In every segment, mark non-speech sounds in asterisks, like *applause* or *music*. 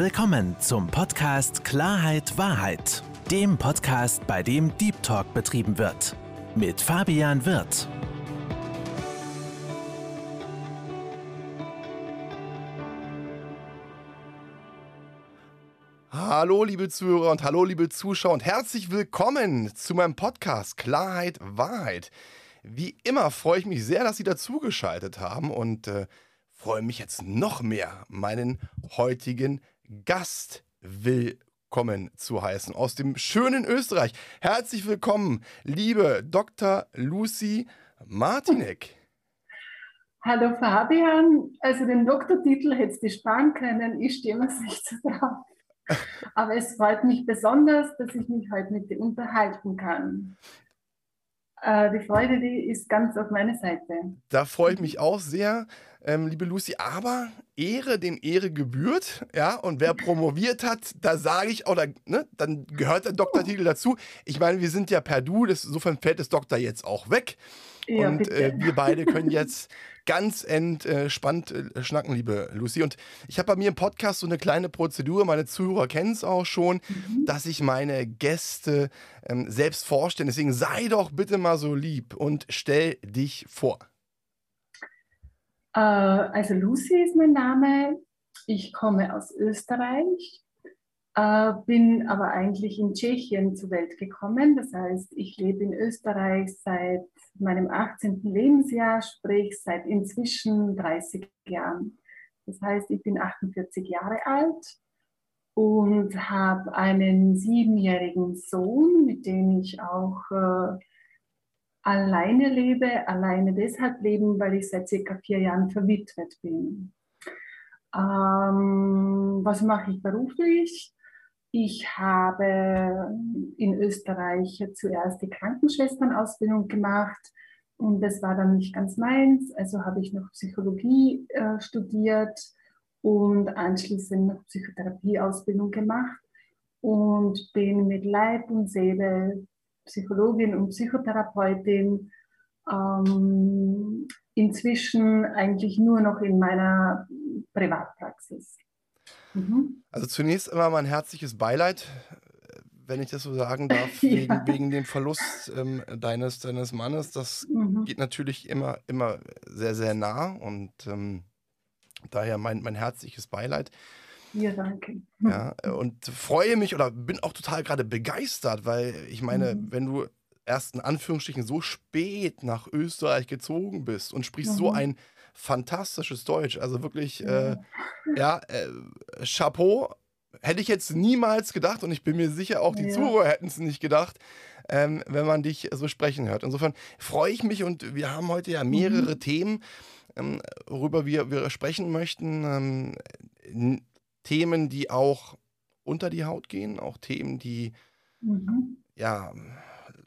willkommen zum Podcast Klarheit Wahrheit, dem Podcast, bei dem Deep Talk betrieben wird. Mit Fabian Wirth. Hallo liebe Zuhörer und hallo liebe Zuschauer und herzlich willkommen zu meinem Podcast Klarheit Wahrheit. Wie immer freue ich mich sehr, dass Sie dazugeschaltet haben und äh, freue mich jetzt noch mehr, meinen heutigen Gast willkommen zu heißen aus dem schönen Österreich. Herzlich willkommen, liebe Dr. Lucy Martinek. Hallo Fabian, also den Doktortitel hättest du sparen können, ich stehe mir nicht so drauf. Aber es freut mich besonders, dass ich mich heute mit dir unterhalten kann. Äh, die Freude, die ist ganz auf meiner Seite. Da freue ich mich auch sehr, ähm, liebe Lucy. Aber Ehre dem Ehre gebührt, ja. Und wer promoviert hat, da sage ich, oder ne, dann gehört der Doktortitel dazu. Ich meine, wir sind ja per Du, das, insofern fällt das Doktor jetzt auch weg. Ja, und äh, wir beide können jetzt ganz entspannt äh, schnacken, liebe Lucy. Und ich habe bei mir im Podcast so eine kleine Prozedur, meine Zuhörer kennen es auch schon, mhm. dass ich meine Gäste ähm, selbst vorstelle. Deswegen sei doch bitte mal so lieb und stell dich vor. Äh, also Lucy ist mein Name. Ich komme aus Österreich, äh, bin aber eigentlich in Tschechien zur Welt gekommen. Das heißt, ich lebe in Österreich seit meinem 18. Lebensjahr, sprich seit inzwischen 30 Jahren. Das heißt, ich bin 48 Jahre alt und habe einen siebenjährigen Sohn, mit dem ich auch äh, alleine lebe. Alleine deshalb leben, weil ich seit circa vier Jahren verwitwet bin. Ähm, was mache ich beruflich? Ich habe in Österreich zuerst die Krankenschwesternausbildung gemacht und das war dann nicht ganz meins. Also habe ich noch Psychologie äh, studiert und anschließend noch Psychotherapieausbildung gemacht und bin mit Leib und Seele Psychologin und Psychotherapeutin. Ähm, inzwischen eigentlich nur noch in meiner Privatpraxis. Mhm. Also zunächst immer mein herzliches Beileid, wenn ich das so sagen darf, *laughs* ja. wegen, wegen dem Verlust ähm, deines, deines Mannes. Das mhm. geht natürlich immer, immer sehr, sehr nah und ähm, daher mein, mein herzliches Beileid. Ja, danke. Ja, und freue mich oder bin auch total gerade begeistert, weil ich meine, mhm. wenn du erst in Anführungsstrichen so spät nach Österreich gezogen bist und sprichst mhm. so ein fantastisches Deutsch. Also wirklich, äh, ja, äh, Chapeau. Hätte ich jetzt niemals gedacht und ich bin mir sicher, auch die ja. Zuhörer hätten es nicht gedacht, ähm, wenn man dich so sprechen hört. Insofern freue ich mich und wir haben heute ja mehrere mhm. Themen, ähm, worüber wir, wir sprechen möchten. Ähm, Themen, die auch unter die Haut gehen, auch Themen, die mhm. ja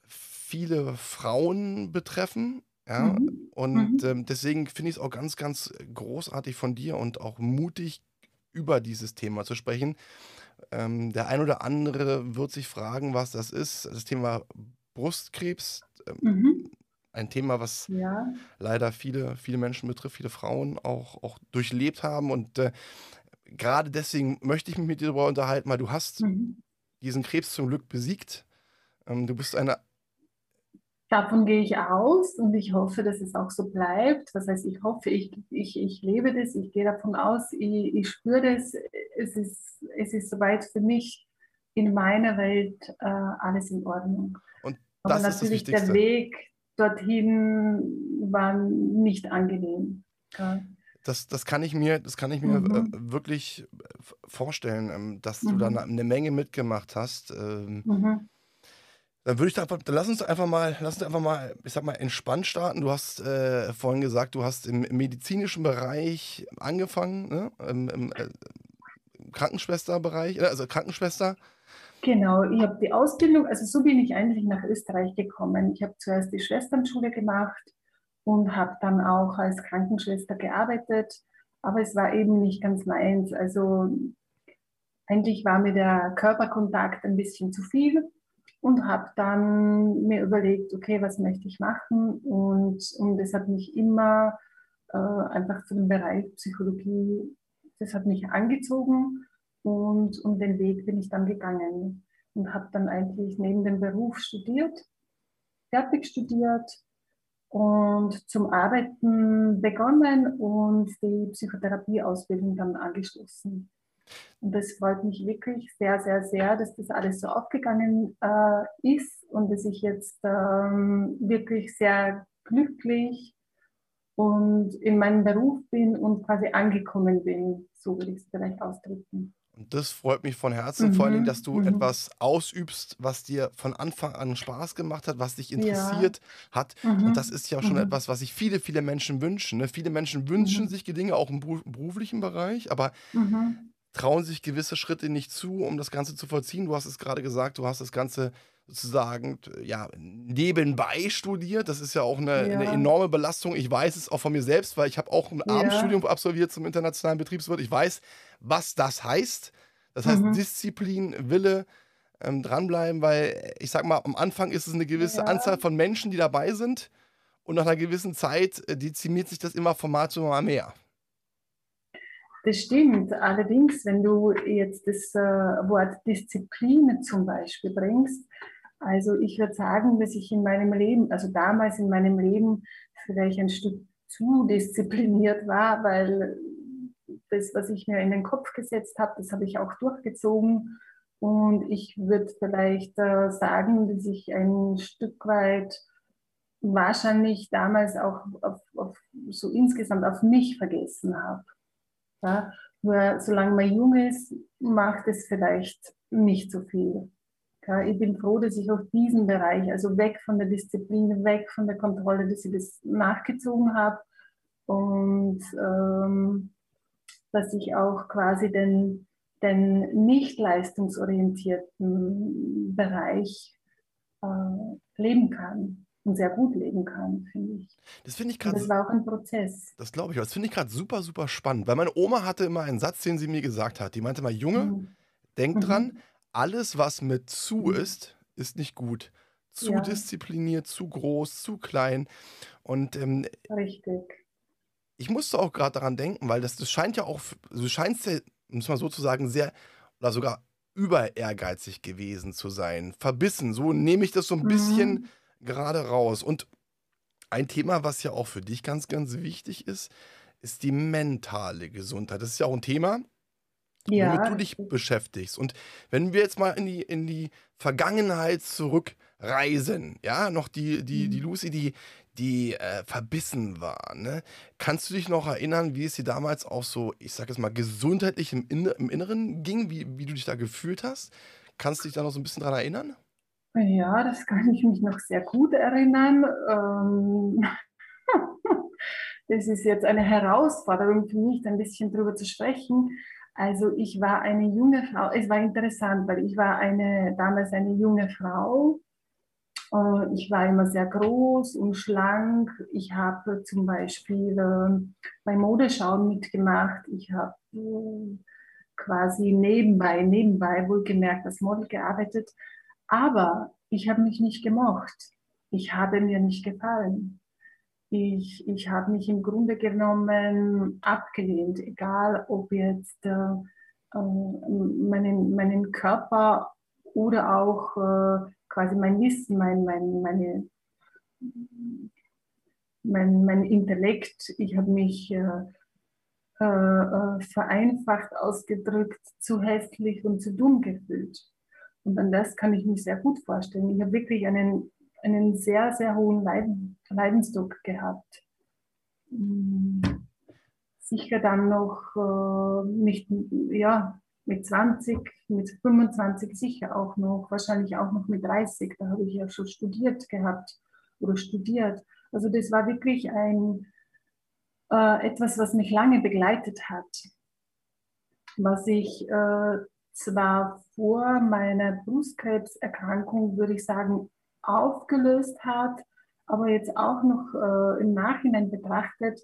viele Frauen betreffen. Ja, mhm. und mhm. Ähm, deswegen finde ich es auch ganz, ganz großartig von dir und auch mutig, über dieses Thema zu sprechen. Ähm, der ein oder andere wird sich fragen, was das ist. Das Thema Brustkrebs, ähm, mhm. ein Thema, was ja. leider viele, viele Menschen betrifft, viele Frauen auch, auch durchlebt haben. Und äh, gerade deswegen möchte ich mich mit dir darüber unterhalten, weil du hast mhm. diesen Krebs zum Glück besiegt. Ähm, du bist eine Davon gehe ich aus und ich hoffe, dass es auch so bleibt. Was heißt, ich hoffe, ich, ich, ich lebe das, ich gehe davon aus, ich, ich spüre das. Es ist, es ist soweit für mich in meiner Welt äh, alles in Ordnung. Und das Aber natürlich ist der Weg dorthin war nicht angenehm. Ja. Das, das kann ich mir, das kann ich mir mhm. äh, wirklich vorstellen, ähm, dass mhm. du da eine Menge mitgemacht hast. Ähm, mhm. Dann würde ich da einfach, dann lass uns einfach mal, lass uns einfach mal, ich sag mal, entspannt starten. Du hast äh, vorhin gesagt, du hast im, medizinischen Bereich angefangen, ne? Im, im, äh, Krankenschwesterbereich, äh, also Krankenschwester. Genau, ich habe die Ausbildung, also so bin ich eigentlich nach Österreich gekommen. Ich habe zuerst die Schwesternschule gemacht und habe dann auch als Krankenschwester gearbeitet, aber es war eben nicht ganz meins. Also eigentlich war mir der Körperkontakt ein bisschen zu viel und habe dann mir überlegt, okay, was möchte ich machen? Und, und das hat mich immer äh, einfach zu dem Bereich Psychologie, das hat mich angezogen. Und um den Weg bin ich dann gegangen und habe dann eigentlich neben dem Beruf studiert, fertig studiert und zum Arbeiten begonnen und die Psychotherapieausbildung dann angeschlossen. Und das freut mich wirklich sehr, sehr, sehr, dass das alles so aufgegangen äh, ist und dass ich jetzt ähm, wirklich sehr glücklich und in meinem Beruf bin und quasi angekommen bin. So würde ich es vielleicht ausdrücken. Und das freut mich von Herzen, mhm. vor Dingen, dass du mhm. etwas ausübst, was dir von Anfang an Spaß gemacht hat, was dich interessiert ja. hat. Mhm. Und das ist ja schon mhm. etwas, was sich viele, viele Menschen wünschen. Ne? Viele Menschen wünschen mhm. sich Dinge auch im beruflichen Bereich, aber mhm. trauen sich gewisse Schritte nicht zu, um das Ganze zu vollziehen. Du hast es gerade gesagt, du hast das Ganze sozusagen ja, nebenbei studiert. Das ist ja auch eine, ja. eine, enorme Belastung. Ich weiß es auch von mir selbst, weil ich habe auch ein ja. Abendstudium absolviert zum internationalen Betriebswirt. Ich weiß, was das heißt. Das heißt mhm. Disziplin, Wille, ähm, dranbleiben, weil ich sag mal, am Anfang ist es eine gewisse ja. Anzahl von Menschen, die dabei sind. Und nach einer gewissen Zeit äh, dezimiert sich das immer von Mal zu Mal mehr. Das stimmt. Allerdings, wenn du jetzt das äh, Wort Disziplin zum Beispiel bringst, also ich würde sagen, dass ich in meinem Leben, also damals in meinem Leben vielleicht ein Stück zu diszipliniert war, weil das, was ich mir in den Kopf gesetzt habe, das habe ich auch durchgezogen. Und ich würde vielleicht äh, sagen, dass ich ein Stück weit wahrscheinlich damals auch auf, auf, so insgesamt auf mich vergessen habe. Ja? Nur solange man jung ist, macht es vielleicht nicht so viel. Ja, ich bin froh, dass ich auch diesen Bereich, also weg von der Disziplin, weg von der Kontrolle, dass ich das nachgezogen habe und ähm, dass ich auch quasi den, den nicht leistungsorientierten Bereich äh, leben kann und sehr gut leben kann, finde ich. Das finde ich gerade. Das war auch ein Prozess. Das glaube ich auch. Das finde ich gerade super, super spannend, weil meine Oma hatte immer einen Satz, den sie mir gesagt hat. Die meinte mal, Junge, mhm. denk mhm. dran, alles, was mit zu mhm. ist, ist nicht gut. Zu ja. diszipliniert, zu groß, zu klein. Und ähm, richtig. Ich musste auch gerade daran denken, weil das, das scheint ja auch, du scheinst ja, muss man sozusagen, sehr oder sogar über ehrgeizig gewesen zu sein. Verbissen, so nehme ich das so ein bisschen mhm. gerade raus. Und ein Thema, was ja auch für dich ganz, ganz wichtig ist, ist die mentale Gesundheit. Das ist ja auch ein Thema, ja. womit du dich beschäftigst. Und wenn wir jetzt mal in die, in die Vergangenheit zurückreisen, ja, noch die, die, die mhm. Lucy, die, die äh, verbissen war, ne? Kannst du dich noch erinnern, wie es dir damals auch so, ich sag jetzt mal, gesundheitlich im, Inner im Inneren ging, wie, wie du dich da gefühlt hast? Kannst du dich da noch so ein bisschen dran erinnern? Ja, das kann ich mich noch sehr gut erinnern. Ähm *laughs* das ist jetzt eine Herausforderung für mich, ein bisschen drüber zu sprechen. Also ich war eine junge Frau, es war interessant, weil ich war eine, damals eine junge Frau. Äh, ich war immer sehr groß und schlank. Ich habe zum Beispiel äh, bei Modeschauen mitgemacht. Ich habe äh, quasi nebenbei, nebenbei wohlgemerkt als Model gearbeitet. Aber ich habe mich nicht gemocht. Ich habe mir nicht gefallen. Ich, ich habe mich im Grunde genommen abgelehnt, egal ob jetzt äh, meinen, meinen Körper oder auch äh, quasi mein Wissen, mein, mein, meine, mein, mein Intellekt. Ich habe mich äh, äh, äh, vereinfacht ausgedrückt zu hässlich und zu dumm gefühlt. Und an das kann ich mich sehr gut vorstellen. Ich habe wirklich einen einen sehr, sehr hohen Leiden, Leidensdruck gehabt. Hm, sicher dann noch äh, nicht, ja, mit 20, mit 25 sicher auch noch, wahrscheinlich auch noch mit 30, da habe ich ja schon studiert gehabt oder studiert. Also das war wirklich ein, äh, etwas, was mich lange begleitet hat, was ich äh, zwar vor meiner Brustkrebserkrankung, würde ich sagen, aufgelöst hat, aber jetzt auch noch äh, im Nachhinein betrachtet,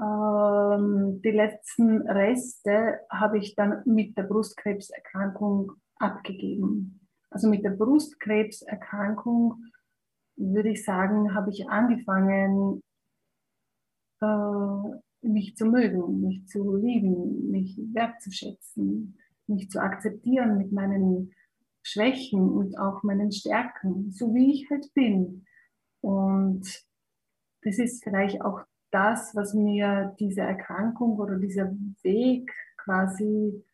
ähm, die letzten Reste habe ich dann mit der Brustkrebserkrankung abgegeben. Also mit der Brustkrebserkrankung würde ich sagen, habe ich angefangen, äh, mich zu mögen, mich zu lieben, mich wertzuschätzen. mich zu akzeptieren mit meinen Schwächen und auch meinen Stärken, so wie ich halt bin. Und das ist vielleicht auch das, was mir diese Erkrankung oder dieser Weg quasi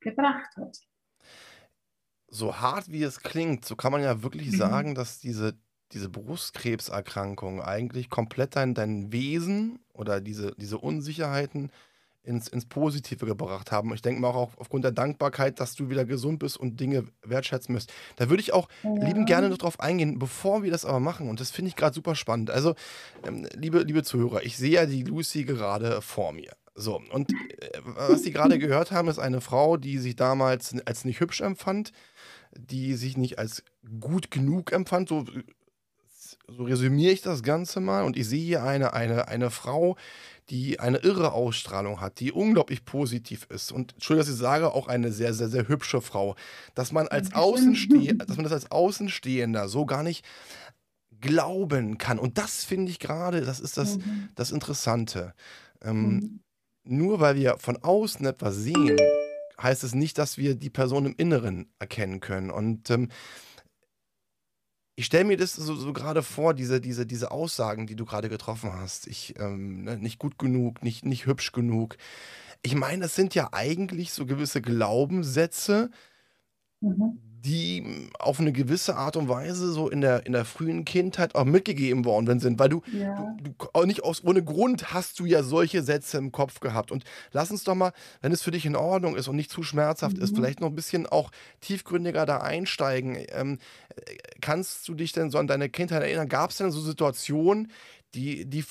gebracht hat. So hart wie es klingt, so kann man ja wirklich mhm. sagen, dass diese, diese Brustkrebserkrankung eigentlich komplett dein, dein Wesen oder diese, diese Unsicherheiten ins, ins Positive gebracht haben. Ich denke mal auch aufgrund der Dankbarkeit, dass du wieder gesund bist und Dinge wertschätzen müsst. Da würde ich auch ja. lieben gerne noch drauf eingehen, bevor wir das aber machen. Und das finde ich gerade super spannend. Also, ähm, liebe, liebe Zuhörer, ich sehe ja die Lucy gerade vor mir. So, und äh, was Sie gerade *laughs* gehört haben, ist eine Frau, die sich damals als nicht hübsch empfand, die sich nicht als gut genug empfand. So, so resümiere ich das Ganze mal. Und ich sehe hier eine, eine, eine Frau, die eine irre Ausstrahlung hat, die unglaublich positiv ist. Und Entschuldigung, dass ich sage, auch eine sehr, sehr, sehr hübsche Frau. Dass man als Außenstehender, *laughs* dass man das als Außenstehender so gar nicht glauben kann. Und das finde ich gerade, das ist das, mhm. das Interessante. Ähm, mhm. Nur weil wir von außen etwas sehen, heißt es nicht, dass wir die Person im Inneren erkennen können. Und ähm, ich stelle mir das so, so gerade vor, diese, diese, diese Aussagen, die du gerade getroffen hast. Ich, ähm, ne, nicht gut genug, nicht, nicht hübsch genug. Ich meine, das sind ja eigentlich so gewisse Glaubenssätze, mhm die auf eine gewisse Art und Weise so in der, in der frühen Kindheit auch mitgegeben worden sind, weil du, ja. du, du auch nicht aus, ohne Grund hast du ja solche Sätze im Kopf gehabt. Und lass uns doch mal, wenn es für dich in Ordnung ist und nicht zu schmerzhaft mhm. ist, vielleicht noch ein bisschen auch tiefgründiger da einsteigen. Ähm, kannst du dich denn so an deine Kindheit erinnern? Gab es denn so Situationen, die, die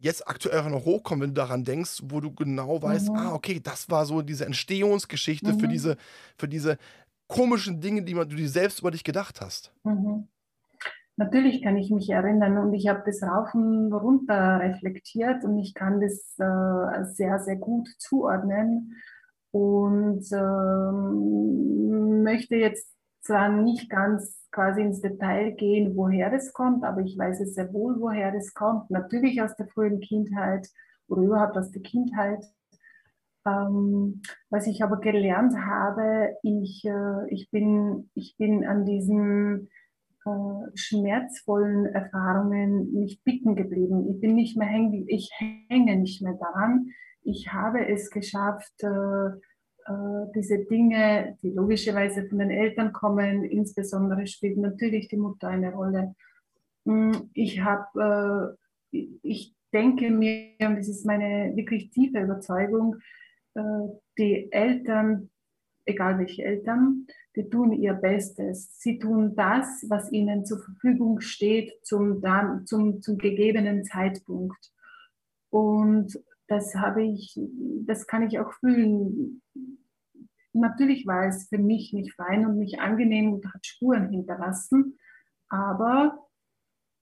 jetzt aktuell auch noch hochkommen, wenn du daran denkst, wo du genau weißt, mhm. ah, okay, das war so diese Entstehungsgeschichte mhm. für diese, für diese komischen Dinge, die man, du dir selbst über dich gedacht hast? Mhm. Natürlich kann ich mich erinnern und ich habe das rauf und runter reflektiert und ich kann das äh, sehr, sehr gut zuordnen und ähm, möchte jetzt zwar nicht ganz quasi ins Detail gehen, woher das kommt, aber ich weiß es sehr wohl, woher das kommt. Natürlich aus der frühen Kindheit oder überhaupt aus der Kindheit. Ähm, was ich aber gelernt habe, ich, äh, ich, bin, ich bin an diesen äh, schmerzvollen Erfahrungen nicht bicken geblieben. Ich bin nicht mehr hängen, ich hänge nicht mehr daran. Ich habe es geschafft, äh, äh, diese Dinge, die logischerweise von den Eltern kommen, insbesondere spielt natürlich die Mutter eine Rolle. Hm, ich habe, äh, ich denke mir, und das ist meine wirklich tiefe Überzeugung, die Eltern, egal welche Eltern, die tun ihr Bestes. Sie tun das, was ihnen zur Verfügung steht zum, zum, zum gegebenen Zeitpunkt. Und das habe ich, das kann ich auch fühlen. Natürlich war es für mich nicht fein und nicht angenehm und hat Spuren hinterlassen, aber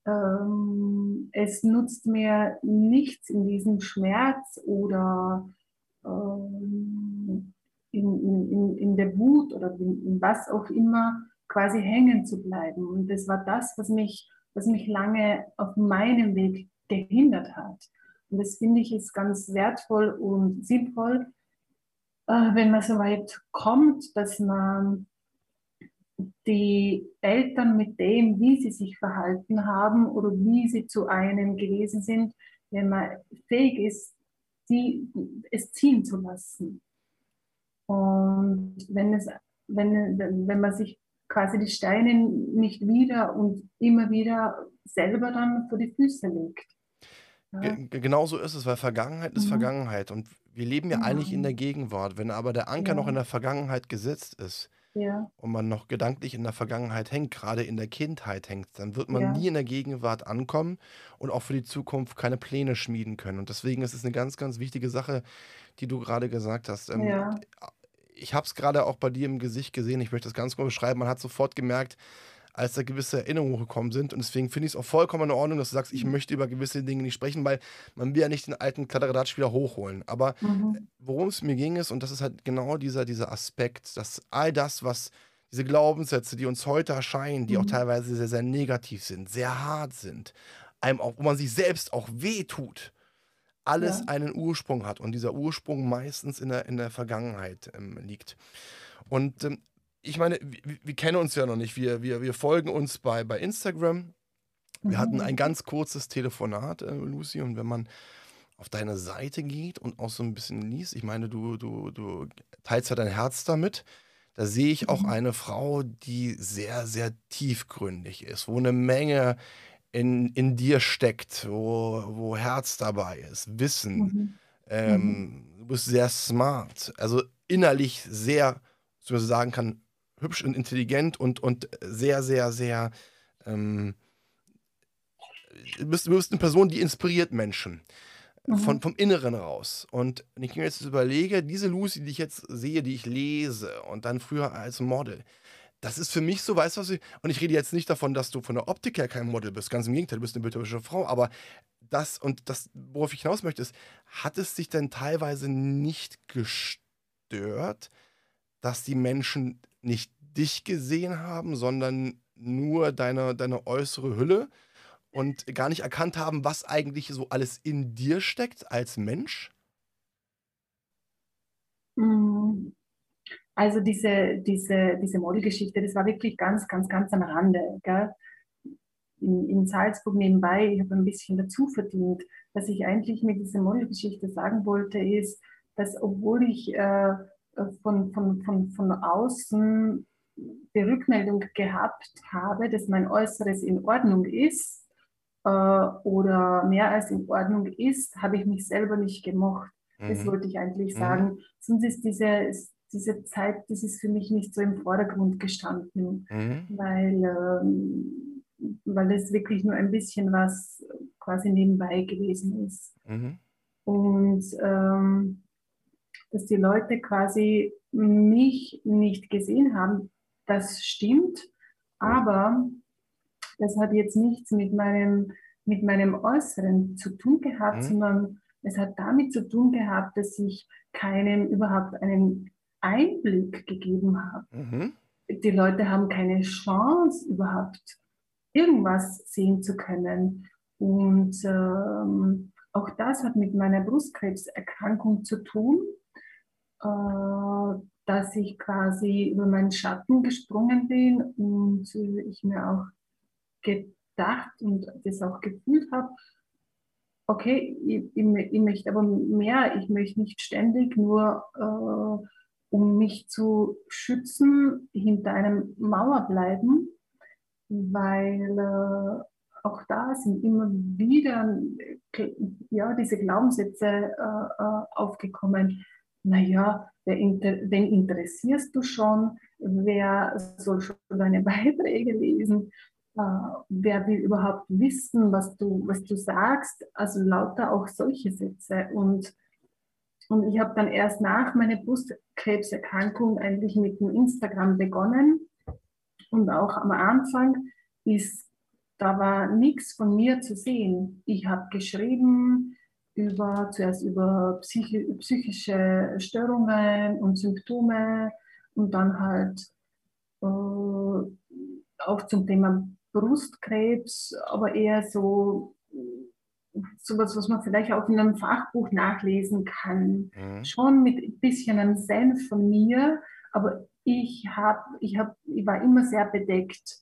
ähm, es nutzt mir nichts in diesem Schmerz oder in, in, in der Wut oder in, was auch immer quasi hängen zu bleiben. Und das war das, was mich, was mich lange auf meinem Weg gehindert hat. Und das finde ich ist ganz wertvoll und sinnvoll, äh, wenn man so weit kommt, dass man die Eltern mit dem, wie sie sich verhalten haben oder wie sie zu einem gewesen sind, wenn man fähig ist, die, es ziehen zu lassen. Und wenn, es, wenn, wenn man sich quasi die Steine nicht wieder und immer wieder selber dann vor die Füße legt. Ja. Genau so ist es, weil Vergangenheit ist mhm. Vergangenheit und wir leben ja mhm. eigentlich in der Gegenwart. Wenn aber der Anker ja. noch in der Vergangenheit gesetzt ist, ja. und man noch gedanklich in der Vergangenheit hängt, gerade in der Kindheit hängt, dann wird man ja. nie in der Gegenwart ankommen und auch für die Zukunft keine Pläne schmieden können. Und deswegen ist es eine ganz, ganz wichtige Sache, die du gerade gesagt hast. Ähm, ja. Ich habe es gerade auch bei dir im Gesicht gesehen, ich möchte das ganz kurz beschreiben. Man hat sofort gemerkt, als da gewisse Erinnerungen gekommen sind. Und deswegen finde ich es auch vollkommen in Ordnung, dass du sagst, ich mhm. möchte über gewisse Dinge nicht sprechen, weil man will ja nicht den alten Kladderadatsch wieder hochholen. Aber mhm. worum es mir ging ist, und das ist halt genau dieser, dieser Aspekt, dass all das, was diese Glaubenssätze, die uns heute erscheinen, die mhm. auch teilweise sehr, sehr negativ sind, sehr hart sind, einem auch, wo man sich selbst auch wehtut, alles Ja. einen Ursprung hat und dieser Ursprung meistens in der, in der Vergangenheit ähm, liegt. Und ähm, ich meine, wir, wir kennen uns ja noch nicht. Wir, wir, wir folgen uns bei, bei Instagram. Wir hatten ein Mhm. ganz kurzes Telefonat, äh, Lucy, und wenn man auf deine Seite geht und auch so ein bisschen liest, ich meine, du, du, du teilst ja dein Herz damit, da sehe ich auch Mhm. eine Frau, die sehr, sehr tiefgründig ist, wo eine Menge in, in dir steckt, wo, wo Herz dabei ist, Wissen. Mhm. Ähm, du bist sehr smart, also innerlich sehr, so man sagen kann, hübsch und intelligent und, und sehr, sehr, sehr. Ähm, du, bist, du bist eine Person, die inspiriert Menschen. Von, Mhm. vom Inneren raus. Und ich mir jetzt überlege, diese Lucy, die ich jetzt sehe, die ich lese und dann früher als Model, das ist für mich so, weißt du was ich, und ich rede jetzt nicht davon, dass du von der Optik her kein Model bist, ganz im Gegenteil, du bist eine bildhübsche Frau, aber das und das, worauf ich hinaus möchte, ist, hat es dich denn teilweise nicht gestört, dass die Menschen nicht dich gesehen haben, sondern nur deine, deine äußere Hülle und gar nicht erkannt haben, was eigentlich so alles in dir steckt als Mensch? Mm, Also diese, diese, diese Modelgeschichte, das war wirklich ganz, ganz, ganz am Rande. Gell? In, in Salzburg nebenbei, ich habe ein bisschen dazu verdient. Was ich eigentlich mit dieser Modelgeschichte sagen wollte, ist, dass obwohl ich äh, von, von, von, von außen die Rückmeldung gehabt habe, dass mein Äußeres in Ordnung ist äh, oder mehr als in Ordnung ist, habe ich mich selber nicht gemocht. Das Mhm. wollte ich eigentlich Mhm. sagen. Sonst ist diese, diese Zeit, das ist für mich nicht so im Vordergrund gestanden, Mhm. weil, ähm, weil das wirklich nur ein bisschen was quasi nebenbei gewesen ist. Mhm. Und ähm, dass die Leute quasi mich nicht gesehen haben, das stimmt, aber das hat jetzt nichts mit meinem, mit meinem Äußeren zu tun gehabt, Mhm. sondern es hat damit zu tun gehabt, dass ich keinem überhaupt einen Einblick gegeben habe. Mhm. Die Leute haben keine Chance, überhaupt irgendwas sehen zu können. Und ähm, auch das hat mit meiner Brustkrebserkrankung zu tun, äh, dass ich quasi über meinen Schatten gesprungen bin und ich mir auch gedacht und das auch gefühlt habe, okay, ich, ich, ich möchte aber mehr, ich möchte nicht ständig nur, äh, um mich zu schützen, hinter einem Mauer bleiben, weil äh, auch da sind immer wieder äh, ja, diese Glaubenssätze äh, äh, aufgekommen. Naja, wen interessierst du schon? Wer soll schon deine *laughs* Beiträge lesen? Äh, wer will überhaupt wissen, was du, was du sagst? Also lauter auch solche Sätze. Und, und ich habe dann erst nach meiner Brustkrebserkrankung eigentlich mit dem Instagram begonnen. Und auch am Anfang ist, da war nichts von mir zu sehen. Ich habe geschrieben über, zuerst über psychi psychische Störungen und Symptome und dann halt äh, auch zum Thema Brustkrebs, aber eher so sowas, was man vielleicht auch in einem Fachbuch nachlesen kann. Mhm. Schon mit ein bisschen einem Senf von mir, aber ich, hab, ich, hab, ich war immer sehr bedeckt.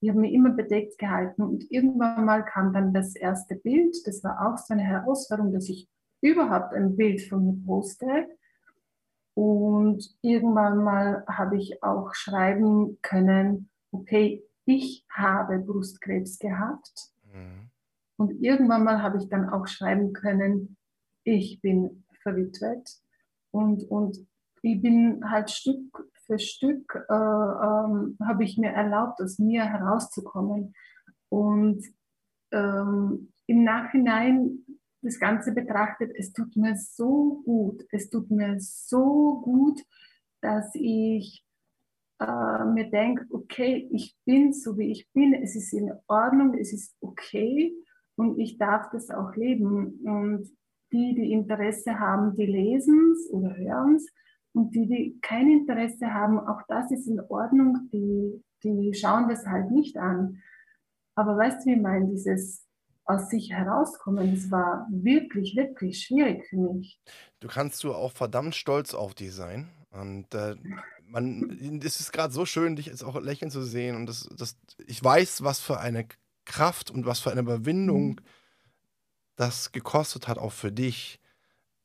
Ich habe mich immer bedeckt gehalten und irgendwann mal kam dann das erste Bild. Das war auch so eine Herausforderung, dass ich überhaupt ein Bild von mir poste. Und irgendwann mal habe ich auch schreiben können, okay, ich habe Brustkrebs gehabt. Mhm. Und irgendwann mal habe ich dann auch schreiben können, ich bin verwitwet. Und, und ich bin halt Stück für Stück, äh, ähm, habe ich mir erlaubt, aus mir herauszukommen. Und ähm, im Nachhinein das Ganze betrachtet, es tut mir so gut, es tut mir so gut, dass ich äh, mir denke, okay, ich bin so wie ich bin, es ist in Ordnung, es ist okay und ich darf das auch leben. Und die, die Interesse haben, die lesen es oder hören es. Und die, die kein Interesse haben, auch das ist in Ordnung, die, die schauen das halt nicht an. Aber weißt du, wie ich meine, dieses aus sich herauskommen. Das war wirklich, wirklich schwierig für mich. Du kannst du auch verdammt stolz auf dich sein. Und äh, man, es ist gerade so schön, dich jetzt auch lächeln zu sehen. Und das, das, ich weiß, was für eine Kraft und was für eine Überwindung mhm. das gekostet hat, auch für dich,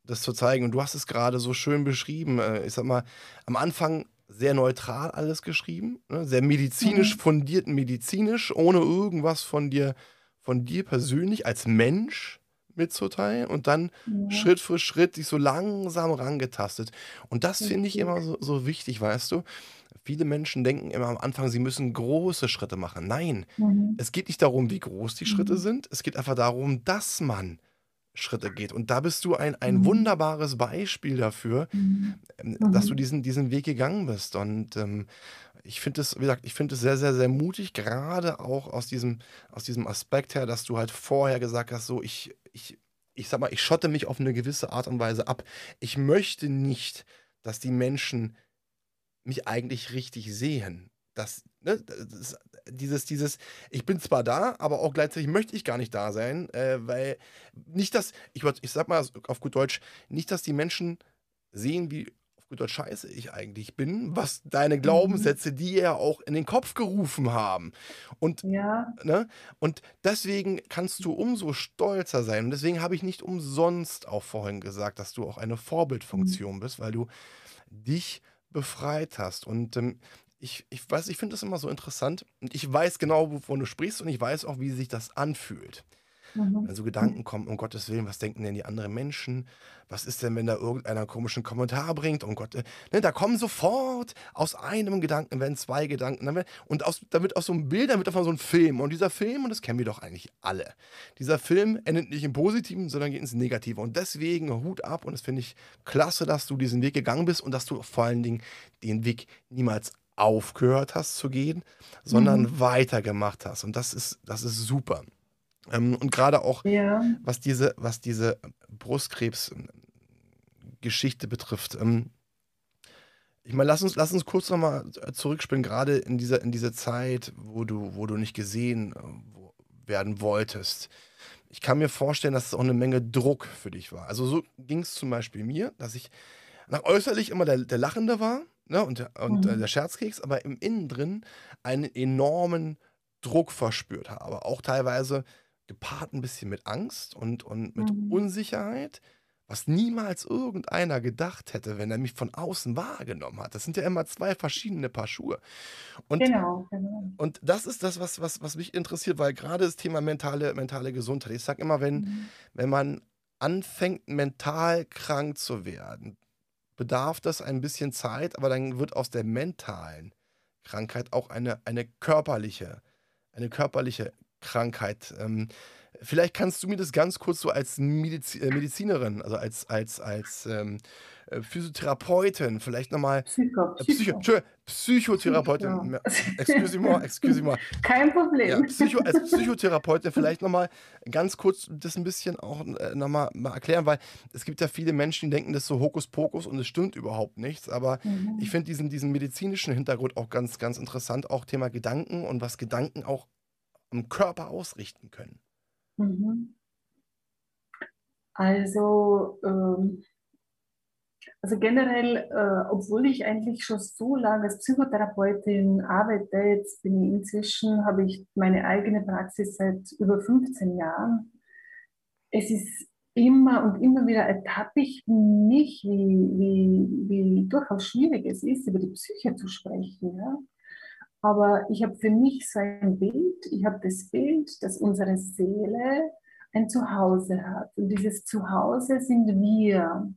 das zu zeigen. Und du hast es gerade so schön beschrieben. Äh, ich sag mal, am Anfang sehr neutral alles geschrieben, ne? sehr medizinisch mhm. fundiert, medizinisch, ohne irgendwas von dir, von dir persönlich als Mensch mitzuteilen und dann ja. Schritt für Schritt sich so langsam rangetastet. Und das finde ich immer so, so, wichtig, weißt du? Viele Menschen denken immer am Anfang, sie müssen große Schritte machen. Nein, mhm. es geht nicht darum, wie groß die Schritte mhm. sind. Es geht einfach darum, dass man Schritte geht. Und da bist du ein, ein mhm. wunderbares Beispiel dafür, mhm. Ähm, dass du diesen, diesen Weg gegangen bist. Und ähm, ich finde es, wie gesagt, ich finde es sehr, sehr, sehr mutig, gerade auch aus diesem, aus diesem Aspekt her, dass du halt vorher gesagt hast, so, ich, ich, ich sag mal, ich schotte mich auf eine gewisse Art und Weise ab. Ich möchte nicht, dass die Menschen mich eigentlich richtig sehen. Das, ne, das, dieses, dieses, ich bin zwar da, aber auch gleichzeitig möchte ich gar nicht da sein, äh, weil nicht, dass, ich, ich sag mal auf gut Deutsch, nicht, dass die Menschen sehen, wie auf gut Deutsch scheiße ich eigentlich bin, was deine mhm. Glaubenssätze, die ja auch in den Kopf gerufen haben. Und, ja. ne, und deswegen kannst du umso stolzer sein. Und deswegen habe ich nicht umsonst auch vorhin gesagt, dass du auch eine Vorbildfunktion mhm. bist, weil du dich befreit hast. Und ähm, ich, ich weiß, ich finde das immer so interessant. Und ich weiß genau, wovon du sprichst und ich weiß auch, wie sich das anfühlt. Mhm. Wenn so Gedanken kommen, um Gottes Willen, was denken denn die anderen Menschen? Was ist denn, wenn da irgendeiner komischen Kommentar bringt? Um Gott, ne, da kommen sofort aus einem Gedanken, wenn zwei Gedanken, und aus, da wird aus so einem Bild, dann wird davon so ein Film. Und dieser Film, und das kennen wir doch eigentlich alle, dieser Film endet nicht im Positiven, sondern geht ins Negative. Und deswegen Hut ab und das finde ich klasse, dass du diesen Weg gegangen bist und dass du vor allen Dingen den Weg niemals aufgehört hast zu gehen, sondern mhm. weitergemacht hast. Und das ist, das ist super. Ähm, und gerade auch, ja. was diese, was diese Brustkrebs-Geschichte betrifft. Ähm, ich meine, lass uns, lass uns kurz nochmal zurückspielen, gerade in dieser, in diese Zeit, wo du, wo du nicht gesehen äh, werden wolltest. Ich kann mir vorstellen, dass es auch eine Menge Druck für dich war. Also so ging es zum Beispiel mir, dass ich nach äußerlich immer der, der Lachende war ne, und, und äh, mhm. der Scherzkeks, aber im Innen drin einen enormen Druck verspürt habe. Auch teilweise gepaart ein bisschen mit Angst und, und mit mhm. Unsicherheit, was niemals irgendeiner gedacht hätte, wenn er mich von außen wahrgenommen hat. Das sind ja immer zwei verschiedene Paar Schuhe. Und, genau, genau. und das ist das, was, was, was mich interessiert, weil gerade das Thema mentale, mentale Gesundheit, ich sage immer, wenn, mhm. wenn man anfängt, mental krank zu werden, bedarf das ein bisschen Zeit, aber dann wird aus der mentalen Krankheit auch eine, eine körperliche, eine körperliche Krankheit. Ähm, vielleicht kannst du mir das ganz kurz so als Mediz äh, Medizinerin, also als, als, als ähm, äh, Physiotherapeutin, vielleicht nochmal. Psycho, äh, Psycho. Psycho, Psychotherapeutin. Excuse moi, excuse moi. Kein Problem. Ja, Psycho, als Psychotherapeutin vielleicht nochmal ganz kurz das ein bisschen auch nochmal mal erklären, weil es gibt ja viele Menschen, die denken, das ist so Hokuspokus und es stimmt überhaupt nichts. Aber mhm. ich finde diesen, diesen medizinischen Hintergrund auch ganz, ganz interessant. Auch Thema Gedanken und was Gedanken auch am Körper ausrichten können. Mhm. Also, ähm, also generell, äh, obwohl ich eigentlich schon so lange als Psychotherapeutin arbeite, jetzt bin ich inzwischen, habe ich meine eigene Praxis seit über 15 Jahren. Es ist immer und immer wieder ertappe ich mich, wie, wie, wie durchaus schwierig es ist, über die Psyche zu sprechen. Ja? Aber ich habe für mich so ein Bild, ich habe das Bild, dass unsere Seele ein Zuhause hat. Und dieses Zuhause sind wir.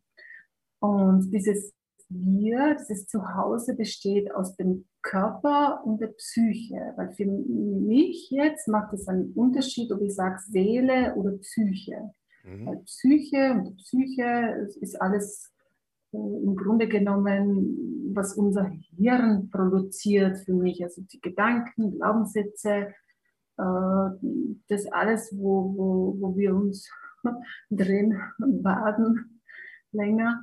Und dieses Wir, dieses Zuhause besteht aus dem Körper und der Psyche. Weil für mich jetzt macht es einen Unterschied, ob ich sage Seele oder Psyche. Mhm. Weil Psyche und Psyche ist alles im Grunde genommen, was unser Hirn produziert für mich. Also die Gedanken, Glaubenssätze, äh, das alles, wo, wo, wo wir uns *laughs* drin baden länger.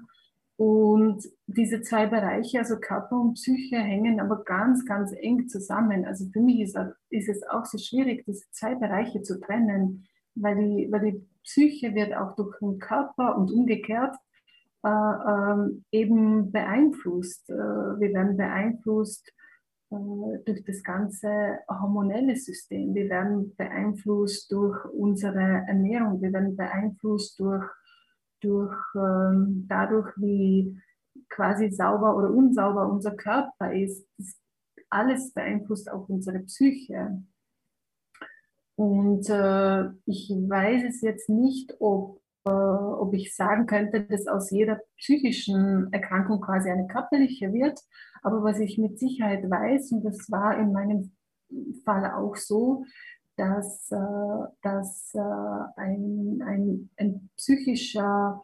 Und diese zwei Bereiche, also Körper und Psyche, hängen aber ganz, ganz eng zusammen. Also für mich ist, ist es auch so schwierig, diese zwei Bereiche zu trennen. weil die, weil die Psyche wird auch durch den Körper und umgekehrt eben beeinflusst. Äh, wir werden beeinflusst äh, durch das ganze hormonelle System. Wir werden beeinflusst durch unsere Ernährung. Wir werden beeinflusst durch, durch ähm, dadurch, wie quasi sauber oder unsauber unser Körper ist. Das alles beeinflusst auch unsere Psyche. Und äh, ich weiß es jetzt nicht, ob, äh, ob ich sagen könnte, dass aus jeder psychischen Erkrankung quasi eine körperliche wird. Aber was ich mit Sicherheit weiß, und das war in meinem Fall auch so, dass, äh, dass äh, ein, ein, ein psychischer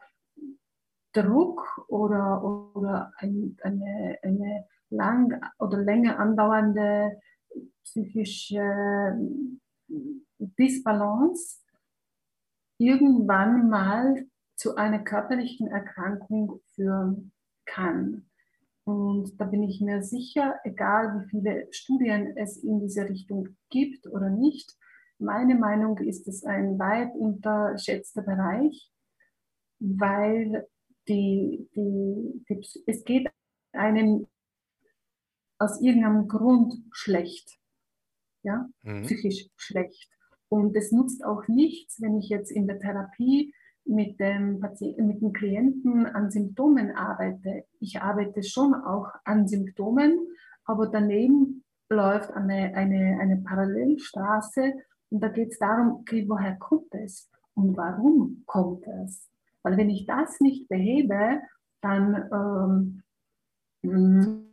Druck oder, oder ein, eine, eine lang oder länger andauernde psychische Disbalance irgendwann mal zu einer körperlichen Erkrankung führen kann. Und da bin ich mir sicher, egal wie viele Studien es in diese Richtung gibt oder nicht, meine Meinung ist es ein weit unterschätzter Bereich, weil die, die, die, es geht einem aus irgendeinem Grund schlecht ja, mhm. psychisch schlecht. Und es nutzt auch nichts, wenn ich jetzt in der Therapie mit dem, Patienten, mit dem Klienten an Symptomen arbeite. Ich arbeite schon auch an Symptomen, aber daneben läuft eine, eine, eine Parallelstraße und da geht es darum, okay, woher kommt es und warum kommt es? Weil wenn ich das nicht behebe, dann ähm,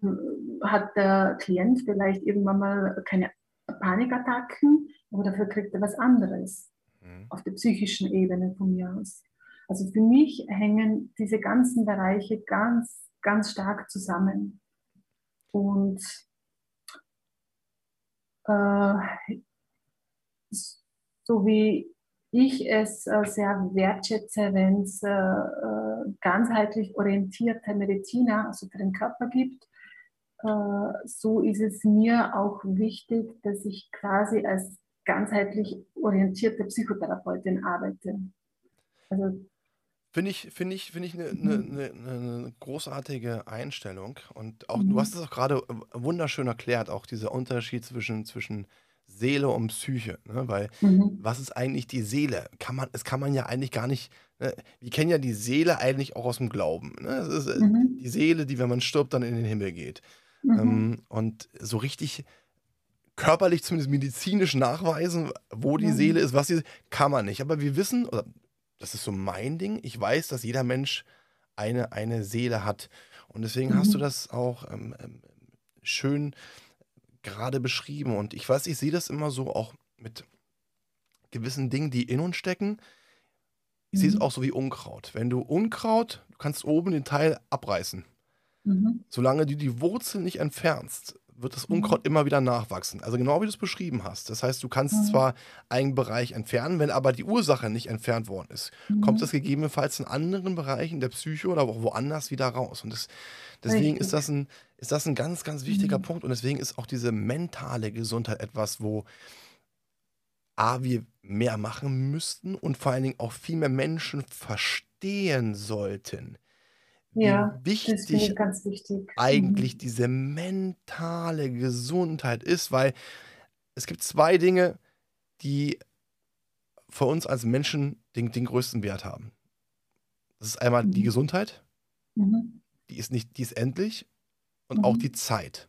hat der Klient vielleicht irgendwann mal keine Panikattacken, aber dafür kriegt er was anderes mhm. auf der psychischen Ebene von mir aus. Also für mich hängen diese ganzen Bereiche ganz, ganz stark zusammen. Und äh, so wie ich es äh, sehr wertschätze, wenn es äh, äh ganzheitlich orientierte Mediziner, also für den Körper gibt, so ist es mir auch wichtig, dass ich quasi als ganzheitlich orientierte Psychotherapeutin arbeite. Also Finde ich, finde ich, finde ich eine, eine, mhm. eine, großartige Einstellung. Und auch, mhm. du hast es auch gerade wunderschön erklärt, auch dieser Unterschied zwischen, zwischen Seele und Psyche. Ne? Weil mhm. was ist eigentlich die Seele? Kann man, das kann man ja eigentlich gar nicht. Ne? Wir kennen ja die Seele eigentlich auch aus dem Glauben. Ne? Ist äh, mhm. die Seele, die, wenn man stirbt, dann in den Himmel geht. Mhm. Ähm, und so richtig körperlich, zumindest medizinisch nachweisen, wo die mhm. Seele ist, was sie ist, kann man nicht. Aber wir wissen, oder das ist so mein Ding, ich weiß, dass jeder Mensch eine, eine Seele hat. Und deswegen mhm. hast du mhm. das auch ähm, ähm, schön gerade beschrieben. Und ich weiß, ich sehe das immer so auch mit gewissen Dingen, die in uns stecken. Ich mhm. sehe es mhm. auch so wie Unkraut. Wenn du Unkraut, du kannst oben den Teil abreißen. Mhm. Solange du die Wurzel nicht entfernst, wird das mhm. Unkraut mhm. immer wieder nachwachsen. Also genau wie du es beschrieben hast. Das heißt, du kannst mhm. zwar einen Bereich entfernen, wenn aber die Ursache nicht entfernt worden ist, mhm. kommt das gegebenenfalls in anderen Bereichen der Psyche oder auch woanders wieder raus. Und das, deswegen ist das, ein, ist das ein ganz, ganz wichtiger mhm. Punkt. Und deswegen ist auch diese mentale Gesundheit etwas, wo A, wir mehr machen müssten und vor allen Dingen auch viel mehr Menschen verstehen sollten ja, wie wichtig, wichtig. eigentlich mhm. diese mentale Gesundheit ist, weil es gibt zwei Dinge, die für uns als Menschen den, den größten Wert haben. Das ist einmal mhm. die Gesundheit, mhm. die ist nicht, die ist endlich, und auch mhm. die Zeit.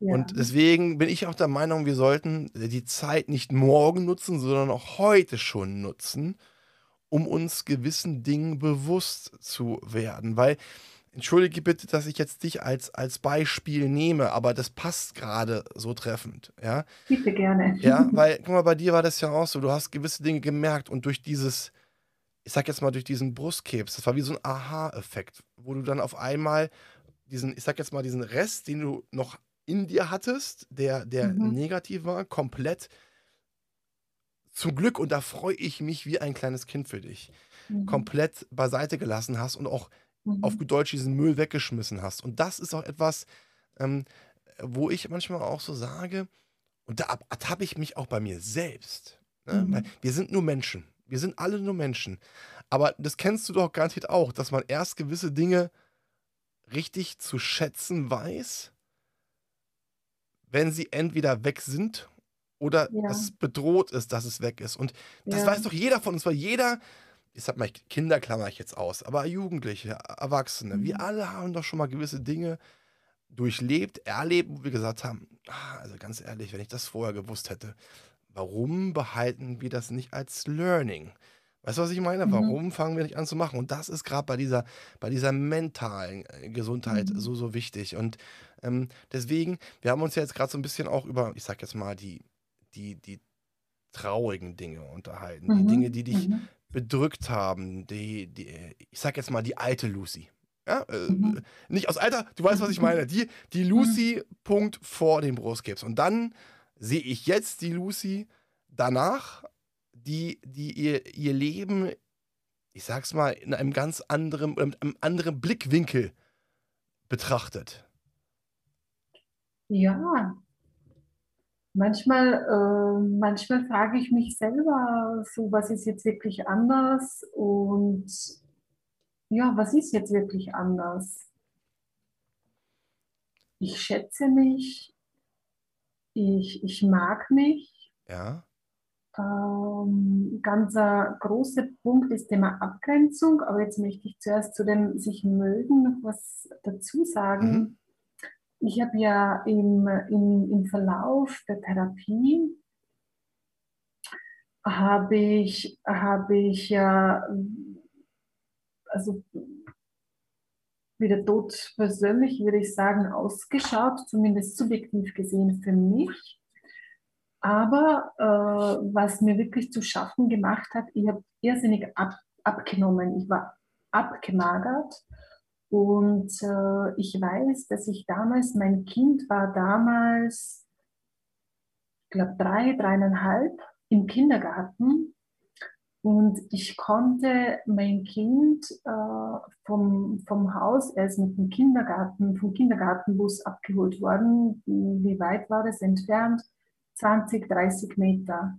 Ja. Und deswegen bin ich auch der Meinung, wir sollten die Zeit nicht morgen nutzen, sondern auch heute schon nutzen um uns gewissen Dingen bewusst zu werden. Weil, entschuldige bitte, dass ich jetzt dich als, als Beispiel nehme, aber das passt gerade so treffend. Ja? Bitte gerne. Ja, weil, guck mal, bei dir war das ja auch so, du hast gewisse Dinge gemerkt und durch dieses, ich sag jetzt mal, durch diesen Brustkrebs, das war wie so ein Aha-Effekt, wo du dann auf einmal diesen, ich sag jetzt mal, diesen Rest, den du noch in dir hattest, der, der mhm. negativ war, komplett zum Glück, und da freue ich mich wie ein kleines Kind für dich, mhm. komplett beiseite gelassen hast und auch mhm. auf Deutsch diesen Müll weggeschmissen hast. Und das ist auch etwas, ähm, wo ich manchmal auch so sage, und da ertappe ich mich auch bei mir selbst. Ne? Mhm. Wir sind nur Menschen. Wir sind alle nur Menschen. Aber das kennst du doch garantiert auch, dass man erst gewisse Dinge richtig zu schätzen weiß, wenn sie entweder weg sind oder ja. dass es bedroht ist, dass es weg ist. Und das ja. weiß doch jeder von uns, weil jeder, ich sag mal, Kinder klammer ich jetzt aus, aber Jugendliche, Erwachsene, mhm. wir alle haben doch schon mal gewisse Dinge durchlebt, erlebt, wo wir gesagt haben, ah, also ganz ehrlich, wenn ich das vorher gewusst hätte, warum behalten wir das nicht als Learning? Weißt du, was ich meine? Mhm. Warum fangen wir nicht an zu machen? Und das ist gerade bei dieser, bei dieser mentalen äh, Gesundheit mhm. so, so wichtig. Und ähm, deswegen, wir haben uns ja jetzt gerade so ein bisschen auch über, ich sag jetzt mal, die, die, die traurigen Dinge unterhalten. Mhm. Die Dinge, die dich mhm. bedrückt haben. Die, die, ich sag jetzt mal, die alte Lucy. Ja, äh, mhm. Nicht aus Alter, du weißt, was ich meine. Die, die Lucy, Punkt vor dem Brustkrebs. Und dann sehe ich jetzt die Lucy danach, die, die ihr, ihr Leben, ich sag's mal, in einem ganz anderen, mit einem anderen Blickwinkel betrachtet. Ja, manchmal, äh, manchmal frage ich mich selber, so was ist jetzt wirklich anders und ja, was ist jetzt wirklich anders? Ich schätze mich, ich, ich mag mich. Ja. Ähm, ganz ein großer Punkt ist Thema Abgrenzung, aber jetzt möchte ich zuerst zu dem sich mögen noch was dazu sagen. Mhm. Ich habe ja im, im, im Verlauf der Therapie habe ich, habe ich ja also wie der Tod persönlich, würde ich sagen, ausgeschaut, zumindest subjektiv gesehen für mich. Aber äh, was mir wirklich zu schaffen gemacht hat, ich habe irrsinnig ab, abgenommen. Ich war abgemagert. Und äh, ich weiß, dass ich damals, mein Kind war damals, ich glaube, drei, dreieinhalb im Kindergarten. Und ich konnte mein Kind äh, vom, vom Haus, er ist mit dem Kindergarten, vom Kindergartenbus abgeholt worden. Wie weit war es entfernt? 20, 30 Meter.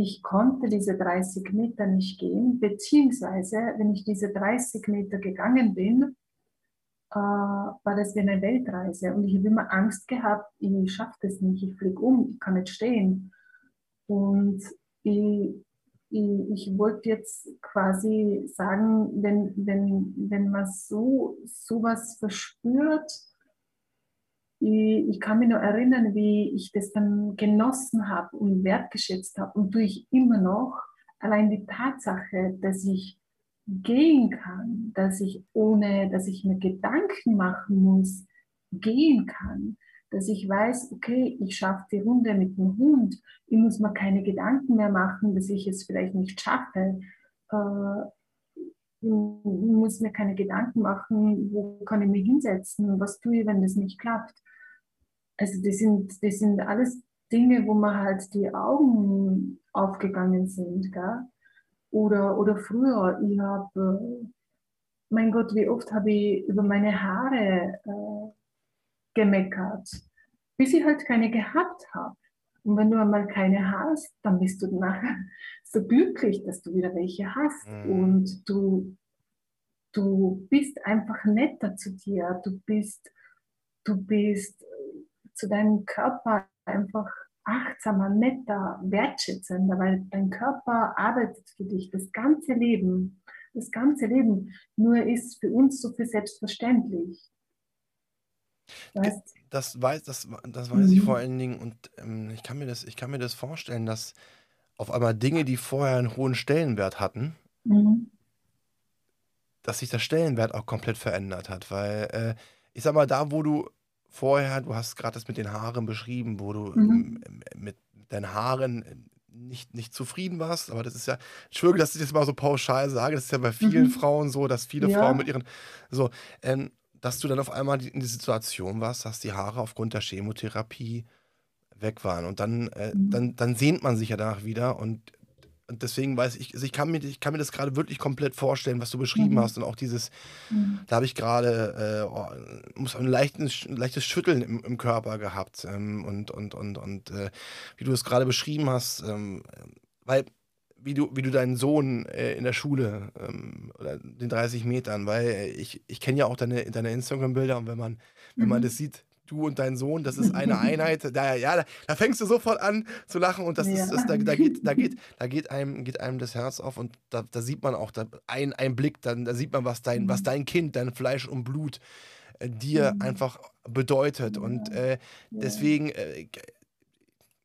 Ich konnte diese 30 Meter nicht gehen, beziehungsweise wenn ich diese 30 Meter gegangen bin, äh, war das wie eine Weltreise. Und ich habe immer Angst gehabt, ich schaffe das nicht, ich fliege um, ich kann nicht stehen. Und ich, ich, ich wollte jetzt quasi sagen, wenn, wenn, wenn man so sowas verspürt, ich, kann mich nur erinnern, wie ich das dann genossen habe und wertgeschätzt habe und tue ich immer noch. Allein die Tatsache, dass ich gehen kann, dass ich ohne, dass ich mir Gedanken machen muss, gehen kann, dass ich weiß, okay, ich schaffe die Runde mit dem Hund, ich muss mir keine Gedanken mehr machen, dass ich es vielleicht nicht schaffe. Äh, ich muss mir keine Gedanken machen, wo kann ich mich hinsetzen, was tue ich, wenn das nicht klappt. Also das sind, das sind alles Dinge, wo mir halt die Augen aufgegangen sind. Gell? Oder, oder früher, ich habe, äh, mein Gott, wie oft habe ich über meine Haare äh, gemeckert, bis ich halt keine gehabt habe. Und wenn du einmal keine hast, dann bist du nachher *laughs* so glücklich, dass du wieder welche hast. Mhm. Und du, du bist einfach netter zu dir. Du bist, du bist zu deinem Körper einfach achtsamer, netter, wertschätzender, weil dein Körper arbeitet für dich das ganze Leben. Das ganze Leben. Nur ist für uns so viel selbstverständlich. Weißt? Das weiß, das, das weiß mhm. ich vor allen Dingen und ähm, ich, kann mir das, ich kann mir das vorstellen, dass auf einmal Dinge, die vorher einen hohen Stellenwert hatten, mhm. dass sich der Stellenwert auch komplett verändert hat. Weil äh, ich sag mal, da wo du vorher, du hast gerade das mit den Haaren beschrieben, wo du mhm. ähm, mit deinen Haaren äh, nicht, nicht zufrieden warst, aber das ist ja, Entschuldigung, dass ich das mal so pauschal sage, das ist ja bei vielen mhm. Frauen so, dass viele ja. Frauen mit ihren, so, ähm, dass du dann auf einmal in die Situation warst, dass die Haare aufgrund der Chemotherapie weg waren. Und dann, äh, mhm. dann, dann sehnt man sich ja danach wieder und und deswegen weiß ich, also ich kann mir, ich kann mir das gerade wirklich komplett vorstellen, was du beschrieben mhm. hast. Und auch dieses, mhm. da habe ich gerade, äh, oh, muss ein leichtes, ein leichtes Schütteln im, im Körper gehabt. Ähm, und und, und, und äh, wie du es gerade beschrieben hast, ähm, weil wie du, wie du deinen Sohn äh, in der Schule ähm, oder den 30 Metern, weil ich, ich kenne ja auch deine, deine Instagram-Bilder und wenn man, wenn man Mhm. das sieht, du und dein Sohn, das ist eine Einheit, da, ja, da, da fängst du sofort an zu lachen und das ist, Ja. das, da, da, geht, da, geht, da geht, einem, geht einem das Herz auf und da, da sieht man auch da, ein, ein Blick, dann, da sieht man, was dein, was Mhm. dein Kind, dein Fleisch und Blut äh, dir Mhm. einfach bedeutet. Und äh, deswegen äh,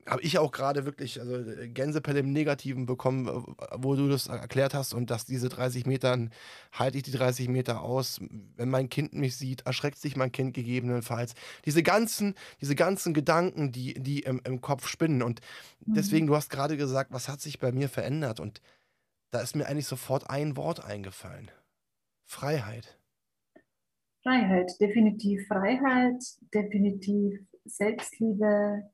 habe ich auch gerade wirklich also Gänsepelle im Negativen bekommen, wo du das erklärt hast und dass diese 30 Metern, halte ich die 30 Meter aus, wenn mein Kind mich sieht, erschreckt sich mein Kind gegebenenfalls. Diese ganzen, diese ganzen Gedanken, die, die im, im Kopf spinnen und Mhm. deswegen, du hast gerade gesagt, was hat sich bei mir verändert und da ist mir eigentlich sofort ein Wort eingefallen. Freiheit. Freiheit, definitiv Freiheit, definitiv Selbstliebe,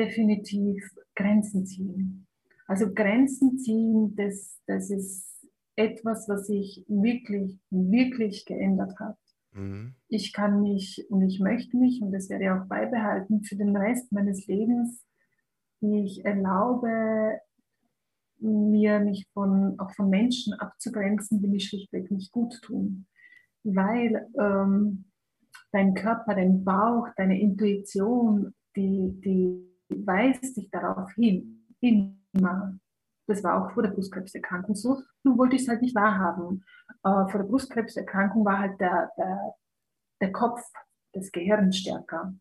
definitiv Grenzen ziehen. Also Grenzen ziehen, das, das ist etwas, was sich wirklich, wirklich geändert hat. Mhm. Ich kann mich und ich möchte mich, und das werde ich auch beibehalten, für den Rest meines Lebens, ich erlaube mir, mich von, auch von Menschen abzugrenzen, die mir schlichtweg nicht gut tun. Weil ähm, dein Körper, dein Bauch, deine Intuition, die, die weist dich darauf hin, immer. Das war auch vor der Brustkrebserkrankung so. Nun wollte ich es halt nicht wahrhaben. Äh, vor der Brustkrebserkrankung war halt der, der, der Kopf, das Gehirn stärker.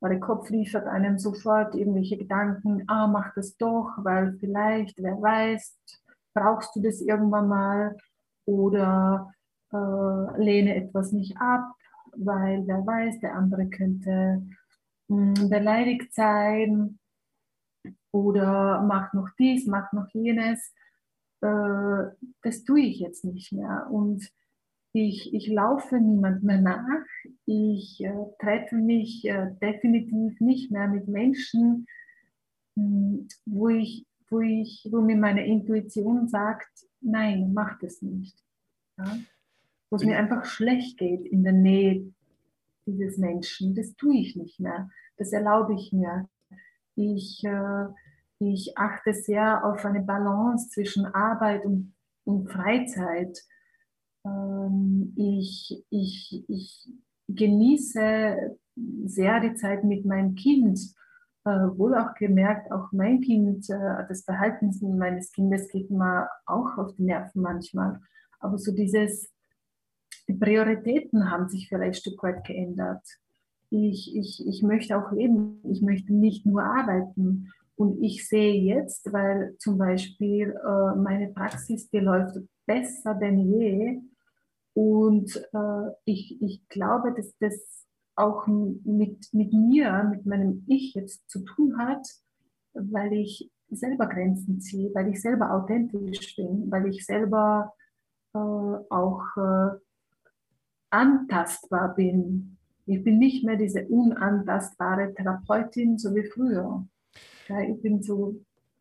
Weil der Kopf liefert einem sofort irgendwelche Gedanken, ah, mach das doch, weil vielleicht, wer weiß, brauchst du das irgendwann mal oder äh, lehne etwas nicht ab, weil wer weiß, der andere könnte beleidigt sein oder mach noch dies, mach noch jenes. Äh, das tue ich jetzt nicht mehr. Und ich, ich laufe niemand mehr nach. Ich äh, treffe mich äh, definitiv nicht mehr mit Menschen, mh, wo, ich, wo, ich, wo mir meine Intuition sagt, nein, mach das nicht. Ja? Wo es mir einfach schlecht geht in der Nähe dieses Menschen. Das tue ich nicht mehr. Das erlaube ich mir. Ich, äh, ich achte sehr auf eine Balance zwischen Arbeit und, und Freizeit. Ähm, ich, ich, ich genieße sehr die Zeit mit meinem Kind. Äh, wohl auch gemerkt, auch mein Kind, äh, das Verhalten meines Kindes geht mir auch auf die Nerven manchmal. Aber so dieses, die Prioritäten haben sich vielleicht ein Stück weit geändert. Ich, ich, ich möchte auch leben, ich möchte nicht nur arbeiten. Und ich sehe jetzt, weil zum Beispiel äh, meine Praxis, die läuft besser denn je. Und äh, ich, ich glaube, dass das auch mit, mit mir, mit meinem Ich jetzt zu tun hat, weil ich selber Grenzen ziehe, weil ich selber authentisch bin, weil ich selber äh, auch äh, antastbar bin. Ich bin nicht mehr diese unantastbare Therapeutin, so wie früher. Ja, ich bin so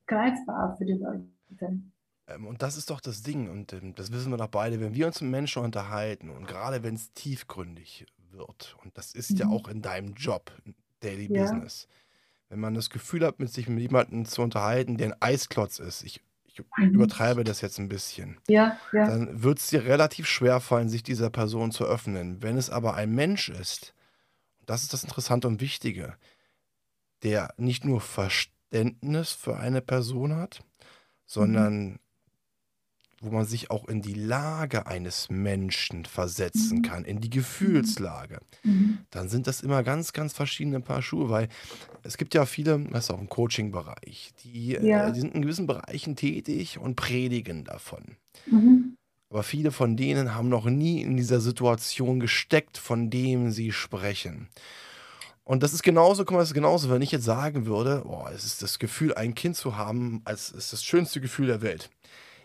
greifbar für die Leute. Ähm, und das ist doch das Ding, und ähm, das wissen wir doch beide, wenn wir uns mit Menschen unterhalten und gerade wenn es tiefgründig wird, und das ist ja Mhm. auch in deinem Job, Daily Ja. Business, wenn man das Gefühl hat, mit sich mit jemandem zu unterhalten, der ein Eisklotz ist, ich, ich Mhm. übertreibe das jetzt ein bisschen, Ja, ja. dann wird es dir relativ schwer fallen, sich dieser Person zu öffnen. Wenn es aber ein Mensch ist, und das ist das Interessante und Wichtige, der nicht nur Verständnis für eine Person hat, sondern wo man sich auch in die Lage eines Menschen versetzen Mhm. kann, in die Gefühlslage, Mhm. dann sind das immer ganz, ganz verschiedene Paar Schuhe, weil es gibt ja viele, das ist auch im Coaching-Bereich, die, Ja. äh, die sind in gewissen Bereichen tätig und predigen davon. Mhm. Aber viele von denen haben noch nie in dieser Situation gesteckt, von dem sie sprechen. Und das ist genauso, guck mal, das ist genauso, wenn ich jetzt sagen würde, boah, es ist das Gefühl, ein Kind zu haben, als ist das schönste Gefühl der Welt.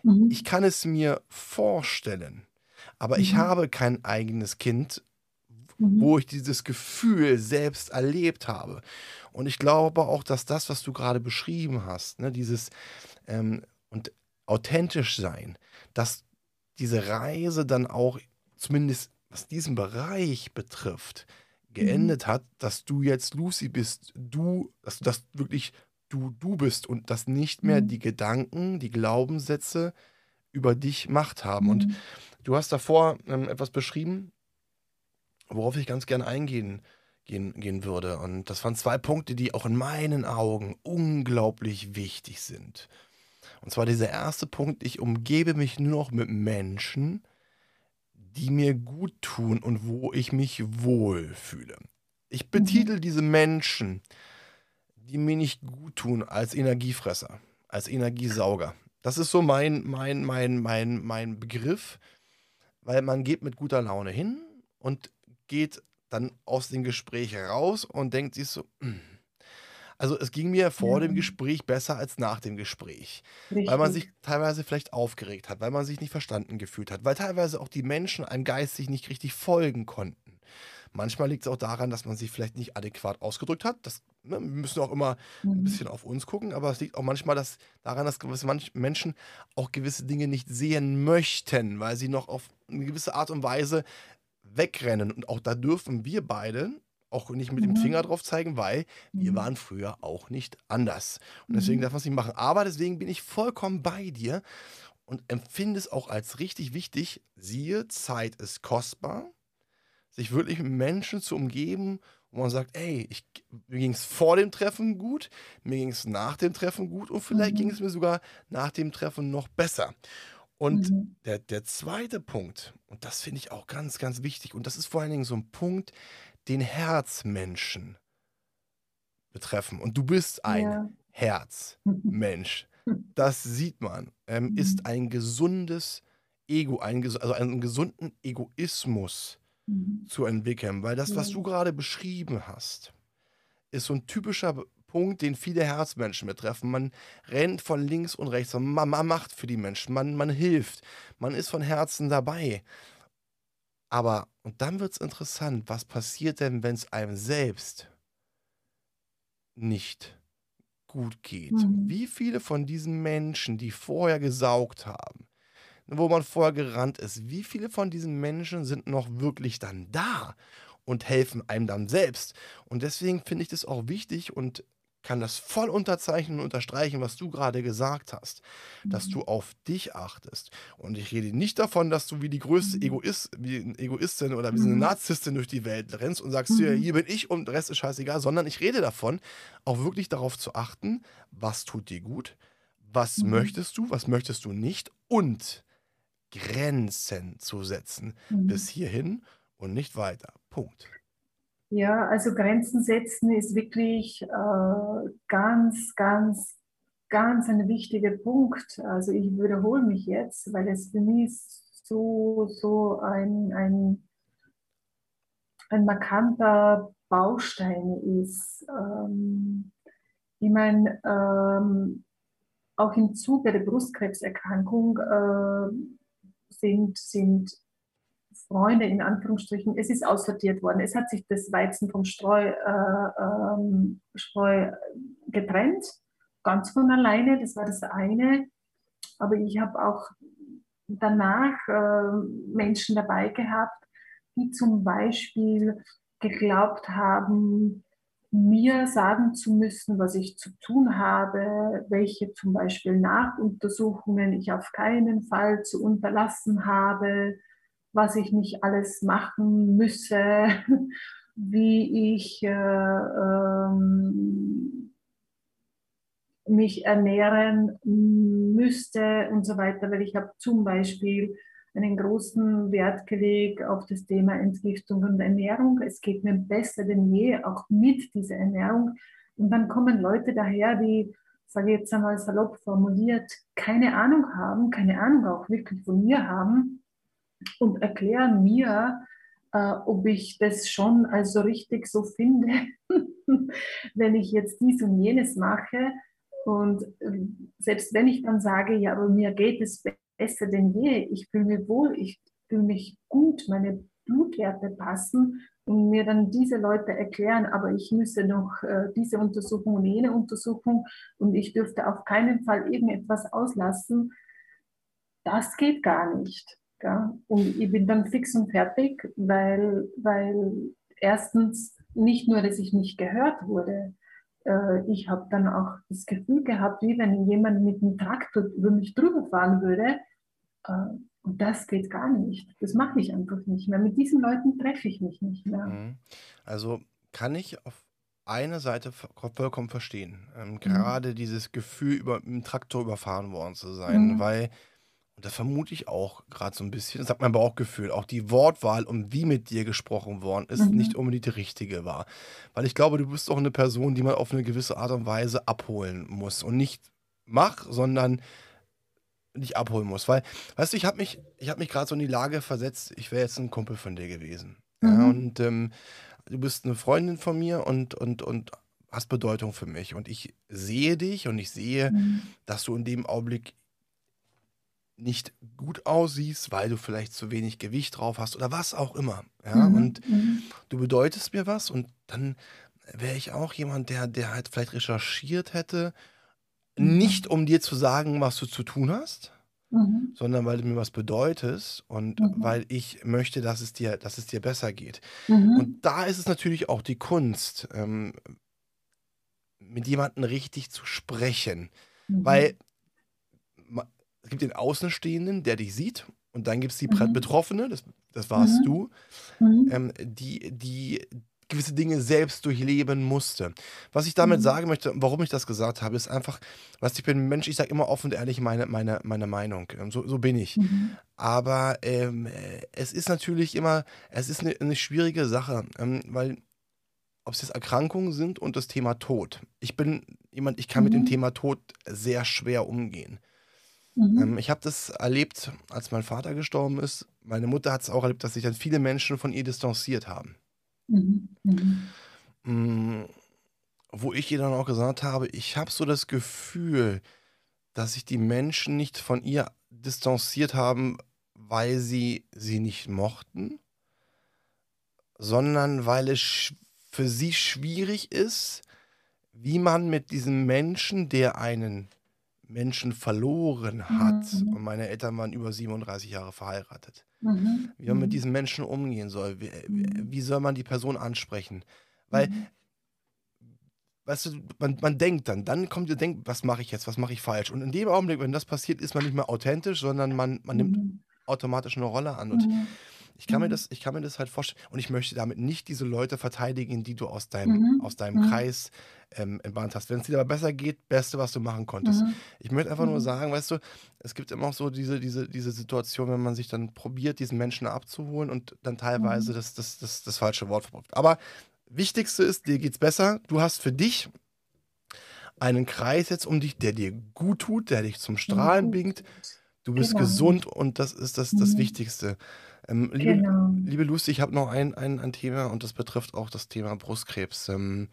Mhm. Ich kann es mir vorstellen, aber ich Mhm. habe kein eigenes Kind, Mhm. wo ich dieses Gefühl selbst erlebt habe. Und ich glaube auch, dass das, was du gerade beschrieben hast, ne, dieses ähm, und authentisch sein, dass diese Reise dann auch zumindest was diesen Bereich betrifft, Mhm. geendet hat, dass du jetzt Lucy bist, du, dass du das wirklich du du bist und dass nicht mehr Mhm. die Gedanken, die Glaubenssätze über dich Macht haben. Und Mhm. du hast davor ähm, etwas beschrieben, worauf ich ganz gerne eingehen gehen, gehen würde. Und das waren zwei Punkte, die auch in meinen Augen unglaublich wichtig sind. Und zwar dieser erste Punkt, ich umgebe mich nur noch mit Menschen, die mir gut tun und wo ich mich wohlfühle. Ich Mhm. betitel diese Menschen, die mir nicht gut tun, als Energiefresser, als Energiesauger. Das ist so mein, mein, mein, mein, mein Begriff, weil man geht mit guter Laune hin und geht dann aus dem Gespräch raus und denkt sich so, *clears throat* also es ging mir vor dem Ja. Gespräch besser als nach dem Gespräch. Weil man sich Richtig. teilweise vielleicht aufgeregt hat, weil man sich nicht verstanden gefühlt hat, weil teilweise auch die Menschen einem geistig nicht richtig folgen konnten. Manchmal liegt es auch daran, dass man sich vielleicht nicht adäquat ausgedrückt hat. Das, ne, wir müssen auch immer ein Mhm. bisschen auf uns gucken, aber es liegt auch manchmal dass, daran, dass gewisse manch Menschen auch gewisse Dinge nicht sehen möchten, weil sie noch auf eine gewisse Art und Weise wegrennen. Und auch da dürfen wir beide auch nicht mit dem Mhm. Finger drauf zeigen, weil wir Mhm. waren früher auch nicht anders. Und deswegen darf man es nicht machen. Aber deswegen bin ich vollkommen bei dir und empfinde es auch als richtig wichtig. Siehe, Zeit ist kostbar. Sich wirklich mit Menschen zu umgeben, wo man sagt, ey, ich, mir ging es vor dem Treffen gut, mir ging es nach dem Treffen gut und vielleicht ging Mhm. es mir sogar nach dem Treffen noch besser. Und Mhm. der, der zweite Punkt, und das finde ich auch ganz, ganz wichtig, und das ist vor allen Dingen so ein Punkt, den Herzmenschen betreffen. Und du bist ein Ja. Herzmensch. *laughs* Das sieht man. Ähm, ist ein gesundes Ego, ein, also einen gesunden Egoismus Mhm. zu entwickeln. Weil das, was du gerade beschrieben hast, ist so ein typischer Punkt, den viele Herzmenschen betreffen. Man rennt von links und rechts, man, man macht für die Menschen, man, man hilft, man ist von Herzen dabei. Aber, und dann wird es interessant, was passiert denn, wenn es einem selbst nicht gut geht? Mhm. Wie viele von diesen Menschen, die vorher gesaugt haben, wo man vorher gerannt ist, wie viele von diesen Menschen sind noch wirklich dann da und helfen einem dann selbst? Und deswegen finde ich das auch wichtig und kann das voll unterzeichnen und unterstreichen, was du gerade gesagt hast, dass Mhm. du auf dich achtest. Und ich rede nicht davon, dass du wie die größte Mhm. Egoist, wie eine Egoistin oder wie eine Mhm. Narzisstin durch die Welt rennst und sagst, hier, hier bin ich und der Rest ist scheißegal, sondern ich rede davon, auch wirklich darauf zu achten, was tut dir gut, was möchtest du, was möchtest du nicht und Grenzen zu setzen. Mhm. Bis hierhin und nicht weiter. Punkt. Ja, also Grenzen setzen ist wirklich äh, ganz, ganz, ganz ein wichtiger Punkt. Also ich wiederhole mich jetzt, weil es für mich so, so ein, ein, ein markanter Baustein ist. Ähm, ich meine, ähm, auch im Zuge der Brustkrebserkrankung äh, sind, sind Freunde in Anführungsstrichen, es ist aussortiert worden. Es hat sich das Weizen vom Streu, äh, ähm, Streu getrennt, ganz von alleine, das war das eine. Aber ich habe auch danach äh, Menschen dabei gehabt, die zum Beispiel geglaubt haben, mir sagen zu müssen, was ich zu tun habe, welche zum Beispiel Nachuntersuchungen ich auf keinen Fall zu unterlassen habe, was ich nicht alles machen müsse, *laughs* wie ich äh, ähm, mich ernähren müsste und so weiter, weil ich habe zum Beispiel einen großen Wert gelegt auf das Thema Entgiftung und Ernährung. Es geht mir besser denn je, auch mit dieser Ernährung. Und dann kommen Leute daher, die, sage ich jetzt einmal salopp formuliert, keine Ahnung haben, keine Ahnung auch wirklich von mir haben und erklären mir, äh, ob ich das schon also richtig so finde, *laughs* wenn ich jetzt dies und jenes mache. Und äh, selbst wenn ich dann sage, ja, aber mir geht es besser denn je, ich fühle mich wohl, ich fühle mich gut, meine Blutwerte passen und mir dann diese Leute erklären, aber ich müsse noch äh, diese Untersuchung und jene Untersuchung und ich dürfte auf keinen Fall irgendetwas auslassen, das geht gar nicht. Ja? Und ich bin dann fix und fertig, weil, weil erstens nicht nur, dass ich nicht gehört wurde, äh, ich habe dann auch das Gefühl gehabt, wie wenn jemand mit einem Traktor über mich drüber fahren würde. Äh, und das geht gar nicht. Das mache ich einfach nicht mehr. Mit diesen Leuten treffe ich mich nicht mehr. Mhm. Also kann ich auf eine Seite vollkommen verstehen. Ähm, mhm. gerade dieses Gefühl, über, dem Traktor überfahren worden zu sein, mhm. weil und das vermute ich auch gerade so ein bisschen. Das hat mein Bauchgefühl. Auch die Wortwahl und wie mit dir gesprochen worden ist, mhm. nicht unbedingt die richtige war. Weil ich glaube, du bist auch eine Person, die man auf eine gewisse Art und Weise abholen muss. Und nicht mach, sondern dich abholen muss. Weil, weißt du, ich habe mich, hab mich gerade so in die Lage versetzt, ich wäre jetzt ein Kumpel von dir gewesen. Mhm. Ja, und ähm, du bist eine Freundin von mir und, und, und hast Bedeutung für mich. Und ich sehe dich und ich sehe, mhm. dass du in dem Augenblick nicht gut aussiehst, weil du vielleicht zu wenig Gewicht drauf hast oder was auch immer. Ja? Mhm. Und mhm. du bedeutest mir was und dann wäre ich auch jemand, der, der halt vielleicht recherchiert hätte. Nicht um dir zu sagen, was du zu tun hast, mhm. sondern weil du mir was bedeutest und mhm. weil ich möchte, dass es dir, dass es dir besser geht. Mhm. Und da ist es natürlich auch die Kunst, ähm, mit jemandem richtig zu sprechen. Weil es gibt den Außenstehenden, der dich sieht, und dann gibt es die mhm. Betroffene, das, das warst mhm. du, mhm. Ähm, die, die gewisse Dinge selbst durchleben musste. Was ich damit mhm. sagen möchte, warum ich das gesagt habe, ist einfach, was ich bin ein Mensch, ich sage immer offen und ehrlich meine, meine, meine Meinung. So, so bin ich. Mhm. Aber ähm, es ist natürlich immer, es ist eine, eine schwierige Sache, ähm, weil ob es jetzt Erkrankungen sind und das Thema Tod. Ich bin jemand, ich kann mit dem mhm. Thema Tod sehr schwer umgehen. Mhm. Ähm, ich habe das erlebt, als mein Vater gestorben ist. Meine Mutter hat es auch erlebt, dass sich dann viele Menschen von ihr distanziert haben. Mhm. Mhm. Mm, wo ich ihr dann auch gesagt habe, ich habe so das Gefühl, dass sich die Menschen nicht von ihr distanziert haben, weil sie sie nicht mochten, sondern weil es für sie schwierig ist, wie man mit diesem Menschen, der einen Menschen verloren hat. Mhm. Und meine Eltern waren über 37 Jahre verheiratet. Mhm. Wie man mit mhm. diesen Menschen umgehen soll. Wie, mhm. wie soll man die Person ansprechen? Weil, mhm. weißt du, man, man denkt dann, dann kommt ihr denkt, was mache ich jetzt, was mache ich falsch? Und in dem Augenblick, wenn das passiert, ist man nicht mehr authentisch, sondern man, man nimmt mhm. automatisch eine Rolle an. Und ich kann, mir das, ich kann mir das halt vorstellen. Und ich möchte damit nicht diese Leute verteidigen, die du aus deinem, aus deinem Kreis ähm, entbannt hast. Wenn es dir aber besser geht, Beste, was du machen konntest. Mhm. Ich möchte einfach mhm. nur sagen, weißt du, es gibt immer auch so diese, diese, diese Situation, wenn man sich dann probiert, diesen Menschen abzuholen und dann teilweise mhm. das, das, das, das falsche Wort verbraucht. Aber Wichtigste ist, dir geht's besser. Du hast für dich einen Kreis jetzt um dich, der dir gut tut, der dich zum Strahlen mhm. bringt. Du bist genau. gesund und das ist das, das mhm. Wichtigste. Ähm, liebe, genau. liebe Lucy, ich habe noch ein, ein, ein Thema und das betrifft auch das Thema Brustkrebs. Ähm,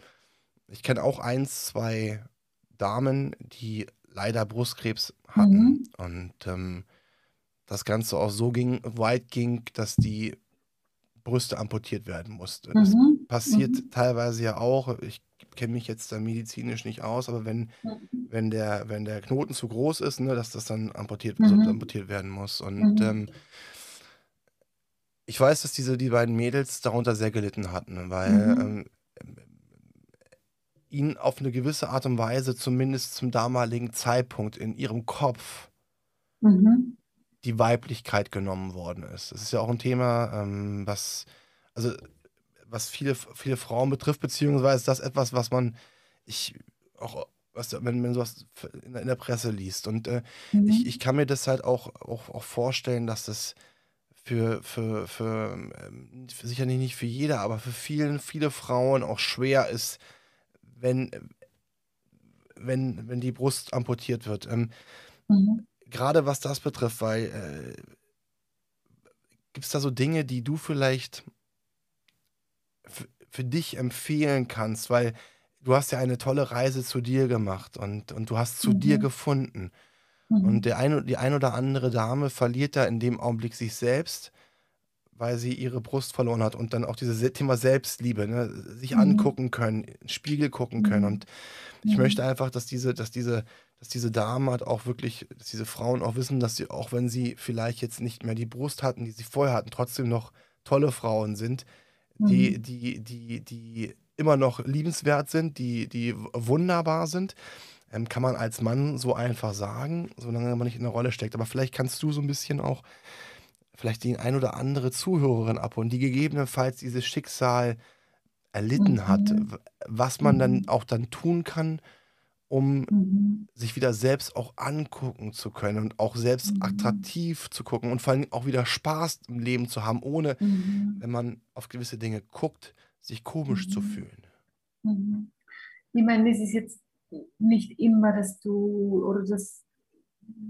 ich kenne auch eins, zwei Damen, die leider Brustkrebs hatten. Mhm. Und ähm, das Ganze auch so ging, weit ging, dass die Brüste amputiert werden mussten. Das mhm. passiert mhm. teilweise ja auch. Ich kenne mich jetzt da medizinisch nicht aus, aber wenn, wenn, der, wenn der Knoten zu groß ist, ne, dass das dann amputiert, mhm. amputiert werden muss. Und mhm. ähm, ich weiß, dass diese die beiden Mädels darunter sehr gelitten hatten, weil ähm, ihnen auf eine gewisse Art und Weise, zumindest zum damaligen Zeitpunkt in ihrem Kopf, mhm. die Weiblichkeit genommen worden ist. Das ist ja auch ein Thema, ähm, was, also, was viele, viele Frauen betrifft, beziehungsweise das etwas, was man, ich auch was, wenn man sowas in der Presse liest. Und äh, mhm. ich, ich kann mir das halt auch, auch, auch vorstellen, dass das für, für, für, ähm, sicherlich nicht für jeder, aber für vielen, viele Frauen auch schwer ist, wenn, wenn, wenn die Brust amputiert wird. Ähm, mhm. Gerade was das betrifft, weil äh, gibt es da so Dinge, die du vielleicht für dich empfehlen kannst, weil du hast ja eine tolle Reise zu dir gemacht und, und du hast zu mhm. dir gefunden. Mhm. Und der ein, die ein oder andere Dame verliert da in dem Augenblick sich selbst weil sie ihre Brust verloren hat und dann auch dieses Thema Selbstliebe, ne, sich mhm. angucken können, Spiegel gucken können. Mhm. Und ich möchte einfach, dass diese, dass diese, dass diese Damen halt auch wirklich, dass diese Frauen auch wissen, dass sie, auch wenn sie vielleicht jetzt nicht mehr die Brust hatten, die sie vorher hatten, trotzdem noch tolle Frauen sind, die, mhm. die, die, die immer noch liebenswert sind, die, die wunderbar sind. Ähm, kann man als Mann so einfach sagen, solange man nicht in der Rolle steckt. Aber vielleicht kannst du so ein bisschen auch vielleicht die ein oder andere Zuhörerin abholen, die gegebenenfalls dieses Schicksal erlitten mhm. hat, was man dann mhm. auch dann tun kann, um mhm. sich wieder selbst auch angucken zu können und auch selbst mhm. attraktiv zu gucken und vor allem auch wieder Spaß im Leben zu haben, ohne, mhm. wenn man auf gewisse Dinge guckt, sich komisch zu mhm. fühlen. Ich meine, es ist jetzt nicht immer, dass du oder dass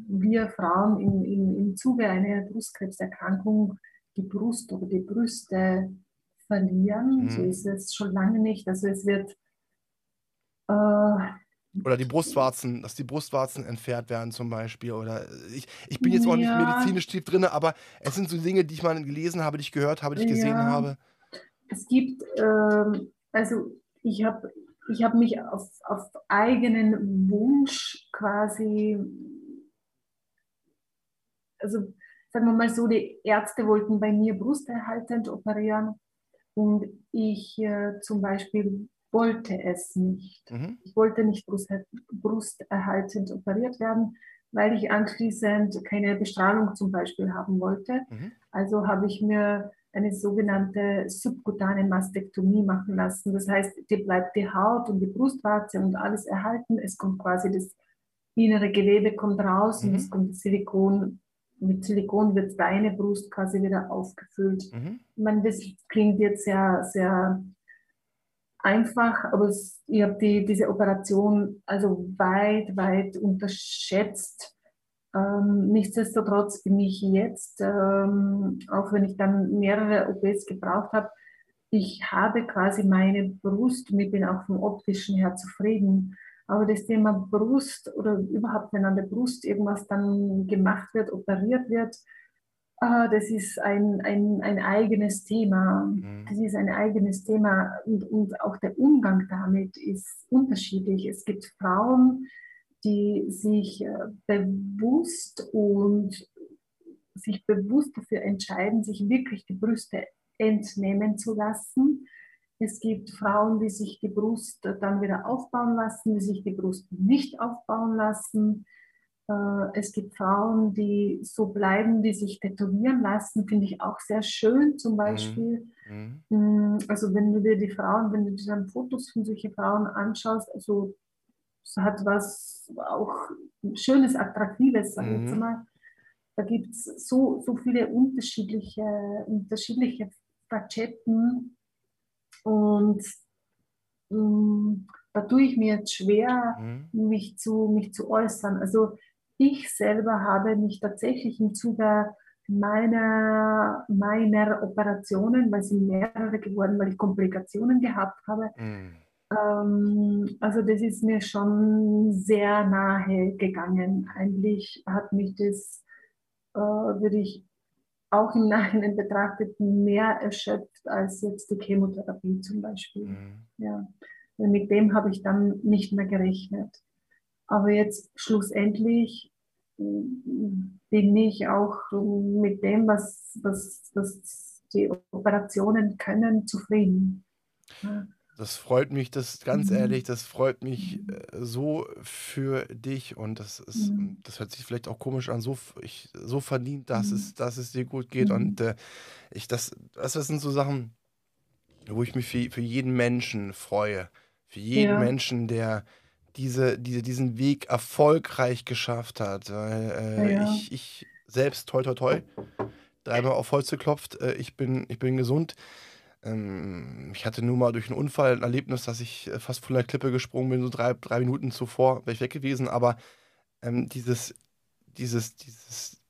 wir Frauen im, im, im Zuge einer Brustkrebserkrankung die Brust oder die Brüste verlieren. Mhm. So ist es schon lange nicht. Also es wird äh, oder die Brustwarzen, dass die Brustwarzen entfernt werden zum Beispiel. Oder ich, ich bin jetzt auch nicht medizinisch tief drin, aber es sind so Dinge, die ich mal gelesen habe, die ich gehört habe, die ich gesehen ja. habe. Es gibt, ähm, also ich habe ich hab mich auf, auf eigenen Wunsch quasi also sagen wir mal so, die Ärzte wollten bei mir brusterhaltend operieren und ich äh, zum Beispiel wollte es nicht. Mhm. Ich wollte nicht brusterhaltend operiert werden, weil ich anschließend keine Bestrahlung zum Beispiel haben wollte. Mhm. Also habe ich mir eine sogenannte subkutane Mastektomie machen lassen. Das heißt, dir bleibt die Haut und die Brustwarze und alles erhalten. Es kommt quasi das innere Gewebe kommt raus mhm. und es kommt Silikon mit Silikon wird deine Brust quasi wieder aufgefüllt. Mhm. Ich meine, das klingt jetzt sehr, sehr einfach, aber ich habe die, diese Operation also weit, weit unterschätzt. Ähm, nichtsdestotrotz bin ich jetzt, ähm, auch wenn ich dann mehrere OPs gebraucht habe, ich habe quasi meine Brust ich bin auch vom optischen her zufrieden. Aber das Thema Brust oder überhaupt, wenn an der Brust irgendwas dann gemacht wird, operiert wird, äh, das ist ein, ein, ein eigenes Thema. Mhm. Das ist ein eigenes Thema und, und auch der Umgang damit ist unterschiedlich. Es gibt Frauen, die sich äh, bewusst und sich bewusst dafür entscheiden, sich wirklich die Brüste entnehmen zu lassen es gibt Frauen, die sich die Brust dann wieder aufbauen lassen, die sich die Brust nicht aufbauen lassen. Äh, es gibt Frauen, die so bleiben, die sich tätowieren lassen, finde ich auch sehr schön zum Beispiel. Mhm. Mm, also wenn du dir die Frauen, wenn du dir dann Fotos von solchen Frauen anschaust, also hat was auch Schönes, Attraktives, sag ich mhm. mal. Da gibt es so, so viele unterschiedliche, unterschiedliche Facetten und mh, mm, da tue ich mir jetzt schwer, mhm. mich, zu, mich zu äußern. Also ich selber habe mich tatsächlich im Zuge meiner, meiner Operationen, weil sie mehrere geworden, weil ich Komplikationen gehabt habe, mhm. Ähm, also das ist mir schon sehr nahe gegangen. Eigentlich hat mich das, äh, würde ich auch im Nachhinein betrachtet mehr erschöpft als jetzt die Chemotherapie zum Beispiel. Mhm. Ja. Mit dem habe ich dann nicht mehr gerechnet. Aber jetzt schlussendlich äh, bin ich auch mit dem, was, was, was die Operationen können, zufrieden. Ja. Das freut mich, das ganz mhm. ehrlich, das freut mich äh, so für dich und das ist, mhm. das hört sich vielleicht auch komisch an, so, ich, so verdient, dass, mhm. es, dass es dir gut geht und äh, ich, das, das sind so Sachen, wo ich mich für, für jeden Menschen freue, für jeden ja. Menschen, der diese, diese, diesen Weg erfolgreich geschafft hat. Äh, ja. ich, ich selbst, toi, toi, toi, dreimal auf Holz geklopft, äh, ich, bin, ich bin gesund. Ähm, ich hatte nur mal durch einen Unfall ein Erlebnis, dass ich äh, fast von der Klippe gesprungen bin, so drei, drei Minuten zuvor wäre ich weg gewesen. Aber ähm, dieses, dieses, dieses,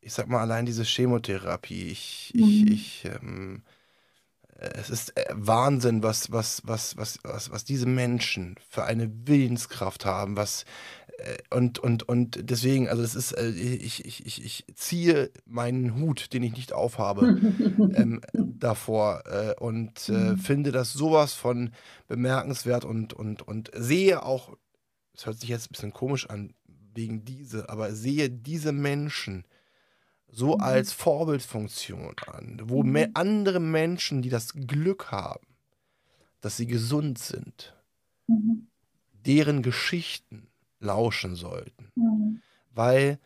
ich sag mal allein diese Chemotherapie, ich, mhm. ich, ich, ähm, es ist äh, Wahnsinn, was, was, was, was, was, was diese Menschen für eine Willenskraft haben, was äh, und, und, und deswegen, also das ist, äh, ich, ich, ich, ich ziehe meinen Hut, den ich nicht aufhabe, *laughs* ähm, davor äh, und äh, mhm. finde das sowas von bemerkenswert und, und, und sehe auch, es hört sich jetzt ein bisschen komisch an, wegen diese, aber sehe diese Menschen, so mhm. als Vorbildfunktion an, wo me andere Menschen, die das Glück haben, dass sie gesund sind, Mhm. deren Geschichten lauschen sollten. Mhm. Weil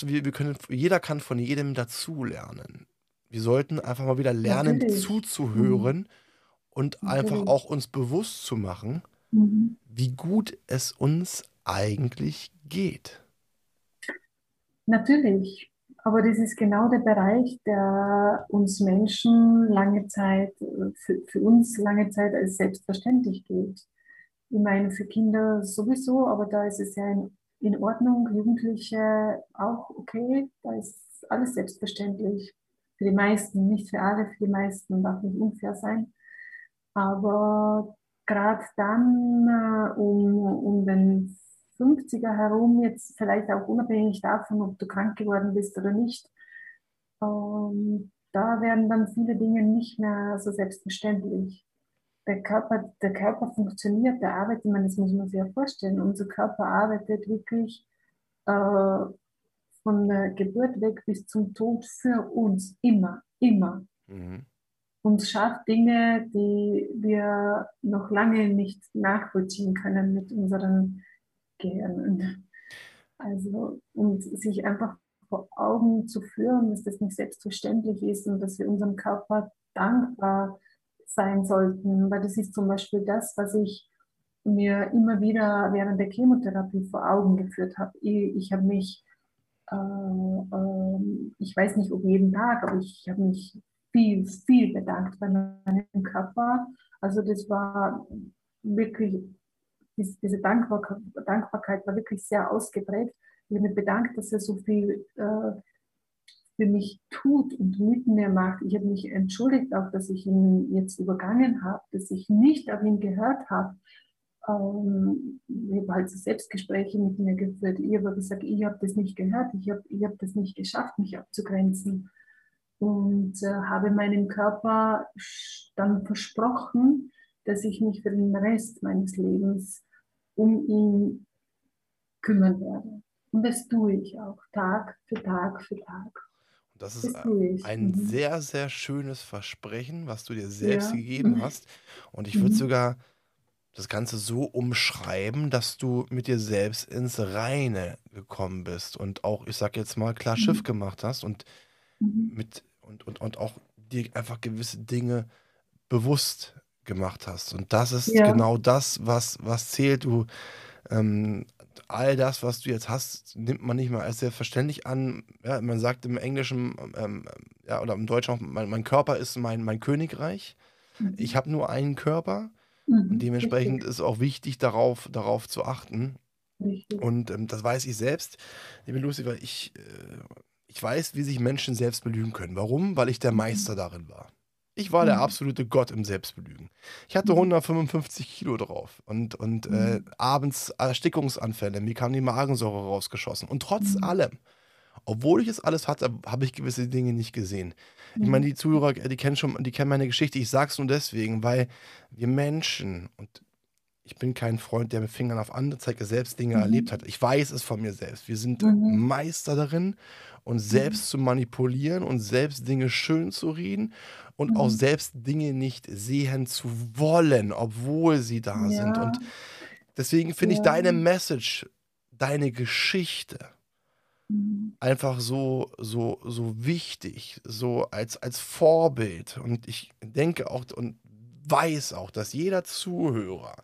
du, wir, wir können, jeder kann von jedem dazulernen. Wir sollten einfach mal wieder lernen, Natürlich. zuzuhören und einfach Natürlich. auch uns bewusst zu machen, Mhm. wie gut es uns eigentlich geht. Natürlich. Aber das ist genau der Bereich, der uns Menschen lange Zeit, für, für uns lange Zeit als selbstverständlich gilt. Ich meine, für Kinder sowieso, aber da ist es ja in, in Ordnung, Jugendliche auch okay, da ist alles selbstverständlich. Für die meisten, nicht für alle, für die meisten, darf nicht unfair sein. Aber gerade dann äh, um, um den 50er herum, jetzt vielleicht auch unabhängig davon, ob du krank geworden bist oder nicht, ähm, da werden dann viele Dinge nicht mehr so selbstverständlich. Der Körper, der Körper funktioniert, der arbeitet, ich meine, das muss man sich ja vorstellen, unser Körper arbeitet wirklich äh, von der Geburt weg bis zum Tod für uns, immer, immer Mhm. und schafft Dinge, die wir noch lange nicht nachvollziehen können mit unseren Gehirnen. Also, und sich einfach vor Augen zu führen, dass das nicht selbstverständlich ist und dass wir unserem Körper dankbar sein sollten, weil das ist zum Beispiel das, was ich mir immer wieder während der Chemotherapie vor Augen geführt habe. Ich, ich habe mich, äh, äh, ich weiß nicht, ob jeden Tag, aber ich habe mich viel, viel bedankt bei meinem Körper. Also das war wirklich, dies- diese Dankbar Dankbarkeit war wirklich sehr ausgeprägt. Ich habe mich bedankt, dass er so viel äh, für mich tut und mit mir macht. Ich habe mich entschuldigt auch, dass ich ihn jetzt übergangen habe, dass ich nicht auf ihn gehört habe. Ähm, ich habe halt so Selbstgespräche mit mir geführt. Ich habe gesagt, ich habe das nicht gehört, ich habe ich hab das nicht geschafft, mich abzugrenzen und äh, habe meinem Körper dann versprochen, dass ich mich für den Rest meines Lebens um ihn kümmern werde. Und das tue ich auch, Tag für Tag für Tag. Das ist ein Mhm. sehr, sehr schönes Versprechen, was du dir selbst Ja. gegeben Mhm. hast. Und ich würde Mhm. sogar das Ganze so umschreiben, dass du mit dir selbst ins Reine gekommen bist und auch, ich sag jetzt mal, klar Schiff gemacht hast und mit und, und, und auch dir einfach gewisse Dinge bewusst gemacht hast. Und das ist Ja. genau das, was, was zählt. Du, ähm, all das, was du jetzt hast, nimmt man nicht mehr als selbstverständlich an. Ja, man sagt im Englischen ähm, ja, oder im Deutschen auch, mein, mein Körper ist mein, mein Königreich. Mhm. Ich habe nur einen Körper Mhm. und dementsprechend ist auch wichtig, darauf, darauf zu achten. Richtig. Richtig. Und ähm, das weiß ich selbst, liebe Lucy, weil ich, äh, ich weiß, wie sich Menschen selbst belügen können. Warum? Weil ich der Meister darin war. Ich war der Mhm. absolute Gott im Selbstbelügen. Ich hatte Mhm. 155 Kilo drauf und, und äh, Mhm. abends Erstickungsanfälle, mir kam die Magensäure rausgeschossen. Und trotz Mhm. allem, obwohl ich es alles hatte, habe ich gewisse Dinge nicht gesehen. Ich meine, Mhm. die Zuhörer, die kennen schon, die kennen meine Geschichte. Ich sag's nur deswegen, weil wir Menschen und ich bin kein Freund, der mit Fingern auf andere zeigt, der selbst Dinge Mhm. erlebt hat. Ich weiß es von mir selbst. Wir sind Mhm. Meister darin, uns selbst zu manipulieren und selbst Dinge schön zu reden und auch Mhm. selbst Dinge nicht sehen zu wollen, obwohl sie da sind. Ja. Und deswegen finde ich Ja. deine Message, deine Geschichte Mhm. einfach so, so, so wichtig, so als, als Vorbild. Und ich denke auch und weiß auch, dass jeder Zuhörer,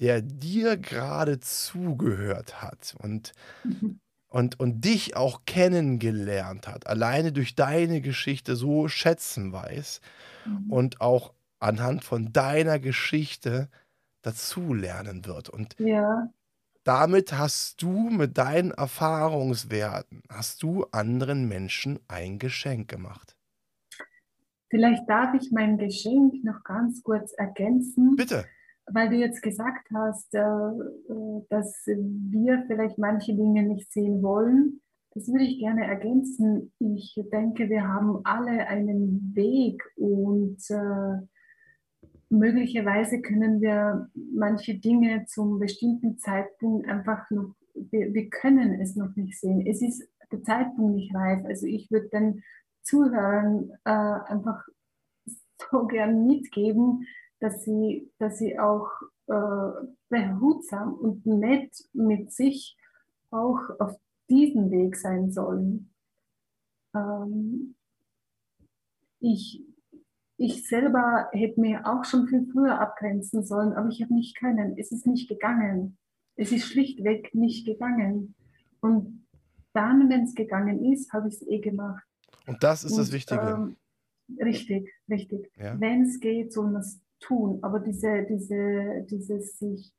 der dir gerade zugehört hat und, Mhm. und, und dich auch kennengelernt hat, alleine durch deine Geschichte so schätzen weiß Mhm. und auch anhand von deiner Geschichte dazulernen wird. Und Ja, damit hast du mit deinen Erfahrungswerten, hast du anderen Menschen ein Geschenk gemacht. vielleicht darf ich mein Geschenk noch ganz kurz ergänzen. Bitte. Weil du jetzt gesagt hast, äh, äh, dass wir vielleicht manche Dinge nicht sehen wollen, das würde ich gerne ergänzen. Ich denke, wir haben alle einen Weg und äh, möglicherweise können wir manche Dinge zum bestimmten Zeitpunkt einfach noch, wir, wir können es noch nicht sehen. Es ist der Zeitpunkt nicht reif. Also ich würde den Zuhörern einfach so gern mitgeben, dass sie, dass sie auch äh, behutsam und nett mit sich auch auf diesem Weg sein sollen. Ähm, ich, ich selber hätte mir auch schon viel früher abgrenzen sollen, aber ich habe nicht können. Es ist nicht gegangen. Es ist schlichtweg nicht gegangen. Und dann, wenn es gegangen ist, habe ich es eh gemacht. Und das ist Und, das Wichtige. Ähm, richtig, richtig. Ja. Wenn es geht, soll man es tun. Aber diese, diese, dieses sich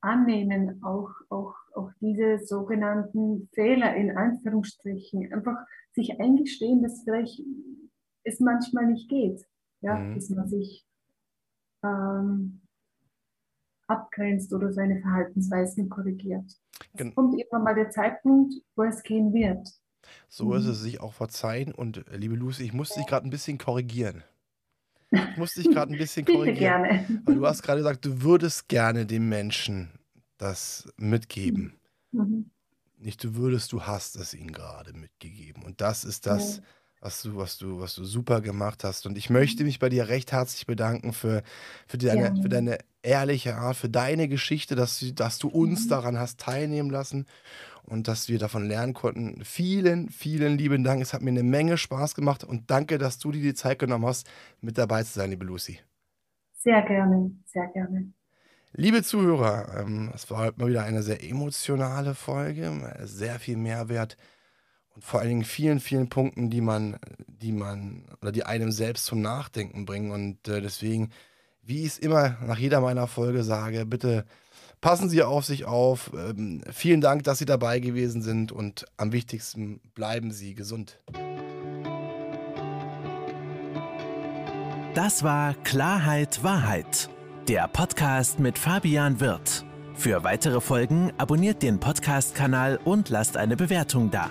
annehmen, auch, auch, auch diese sogenannten Fehler in Anführungsstrichen, einfach sich eingestehen, dass vielleicht es manchmal nicht geht, ja, mhm. dass man sich ähm, abgrenzt oder seine Verhaltensweisen korrigiert. Gen es kommt irgendwann mal der Zeitpunkt, wo es gehen wird. So mhm. ist es, sich auch verzeihen. Und äh, liebe Lucy, ich muss dich gerade ein bisschen korrigieren. Ich muss dich gerade ein bisschen korrigieren. gerne. Weil du hast gerade gesagt, du würdest gerne dem Menschen das mitgeben. Mhm. Nicht du würdest, du hast es ihnen gerade mitgegeben. Und das ist das, ja. was, du, was, du, was du super gemacht hast. Und ich möchte mich bei dir recht herzlich bedanken für, für, deine, ja. für deine ehrliche Art, für deine Geschichte, dass, dass du uns mhm. daran hast teilnehmen lassen und dass wir davon lernen konnten. Vielen, vielen lieben Dank. Es hat mir eine Menge Spaß gemacht und danke, dass du dir die Zeit genommen hast, mit dabei zu sein, liebe Lucy. Sehr gerne, sehr gerne. Liebe Zuhörer, ähm, es war heute mal wieder eine sehr emotionale Folge, sehr viel Mehrwert und vor allen Dingen vielen, vielen Punkten, die man, die man oder die einem selbst zum Nachdenken bringen. Und äh, deswegen, wie ich es immer nach jeder meiner Folge sage, bitte Passen Sie auf sich auf. Ähm, vielen Dank, dass Sie dabei gewesen sind und am wichtigsten bleiben Sie gesund. Das war Klarheit Wahrheit, der Podcast mit Fabian Wirth. Für weitere Folgen abonniert den Podcast-Kanal und lasst eine Bewertung da.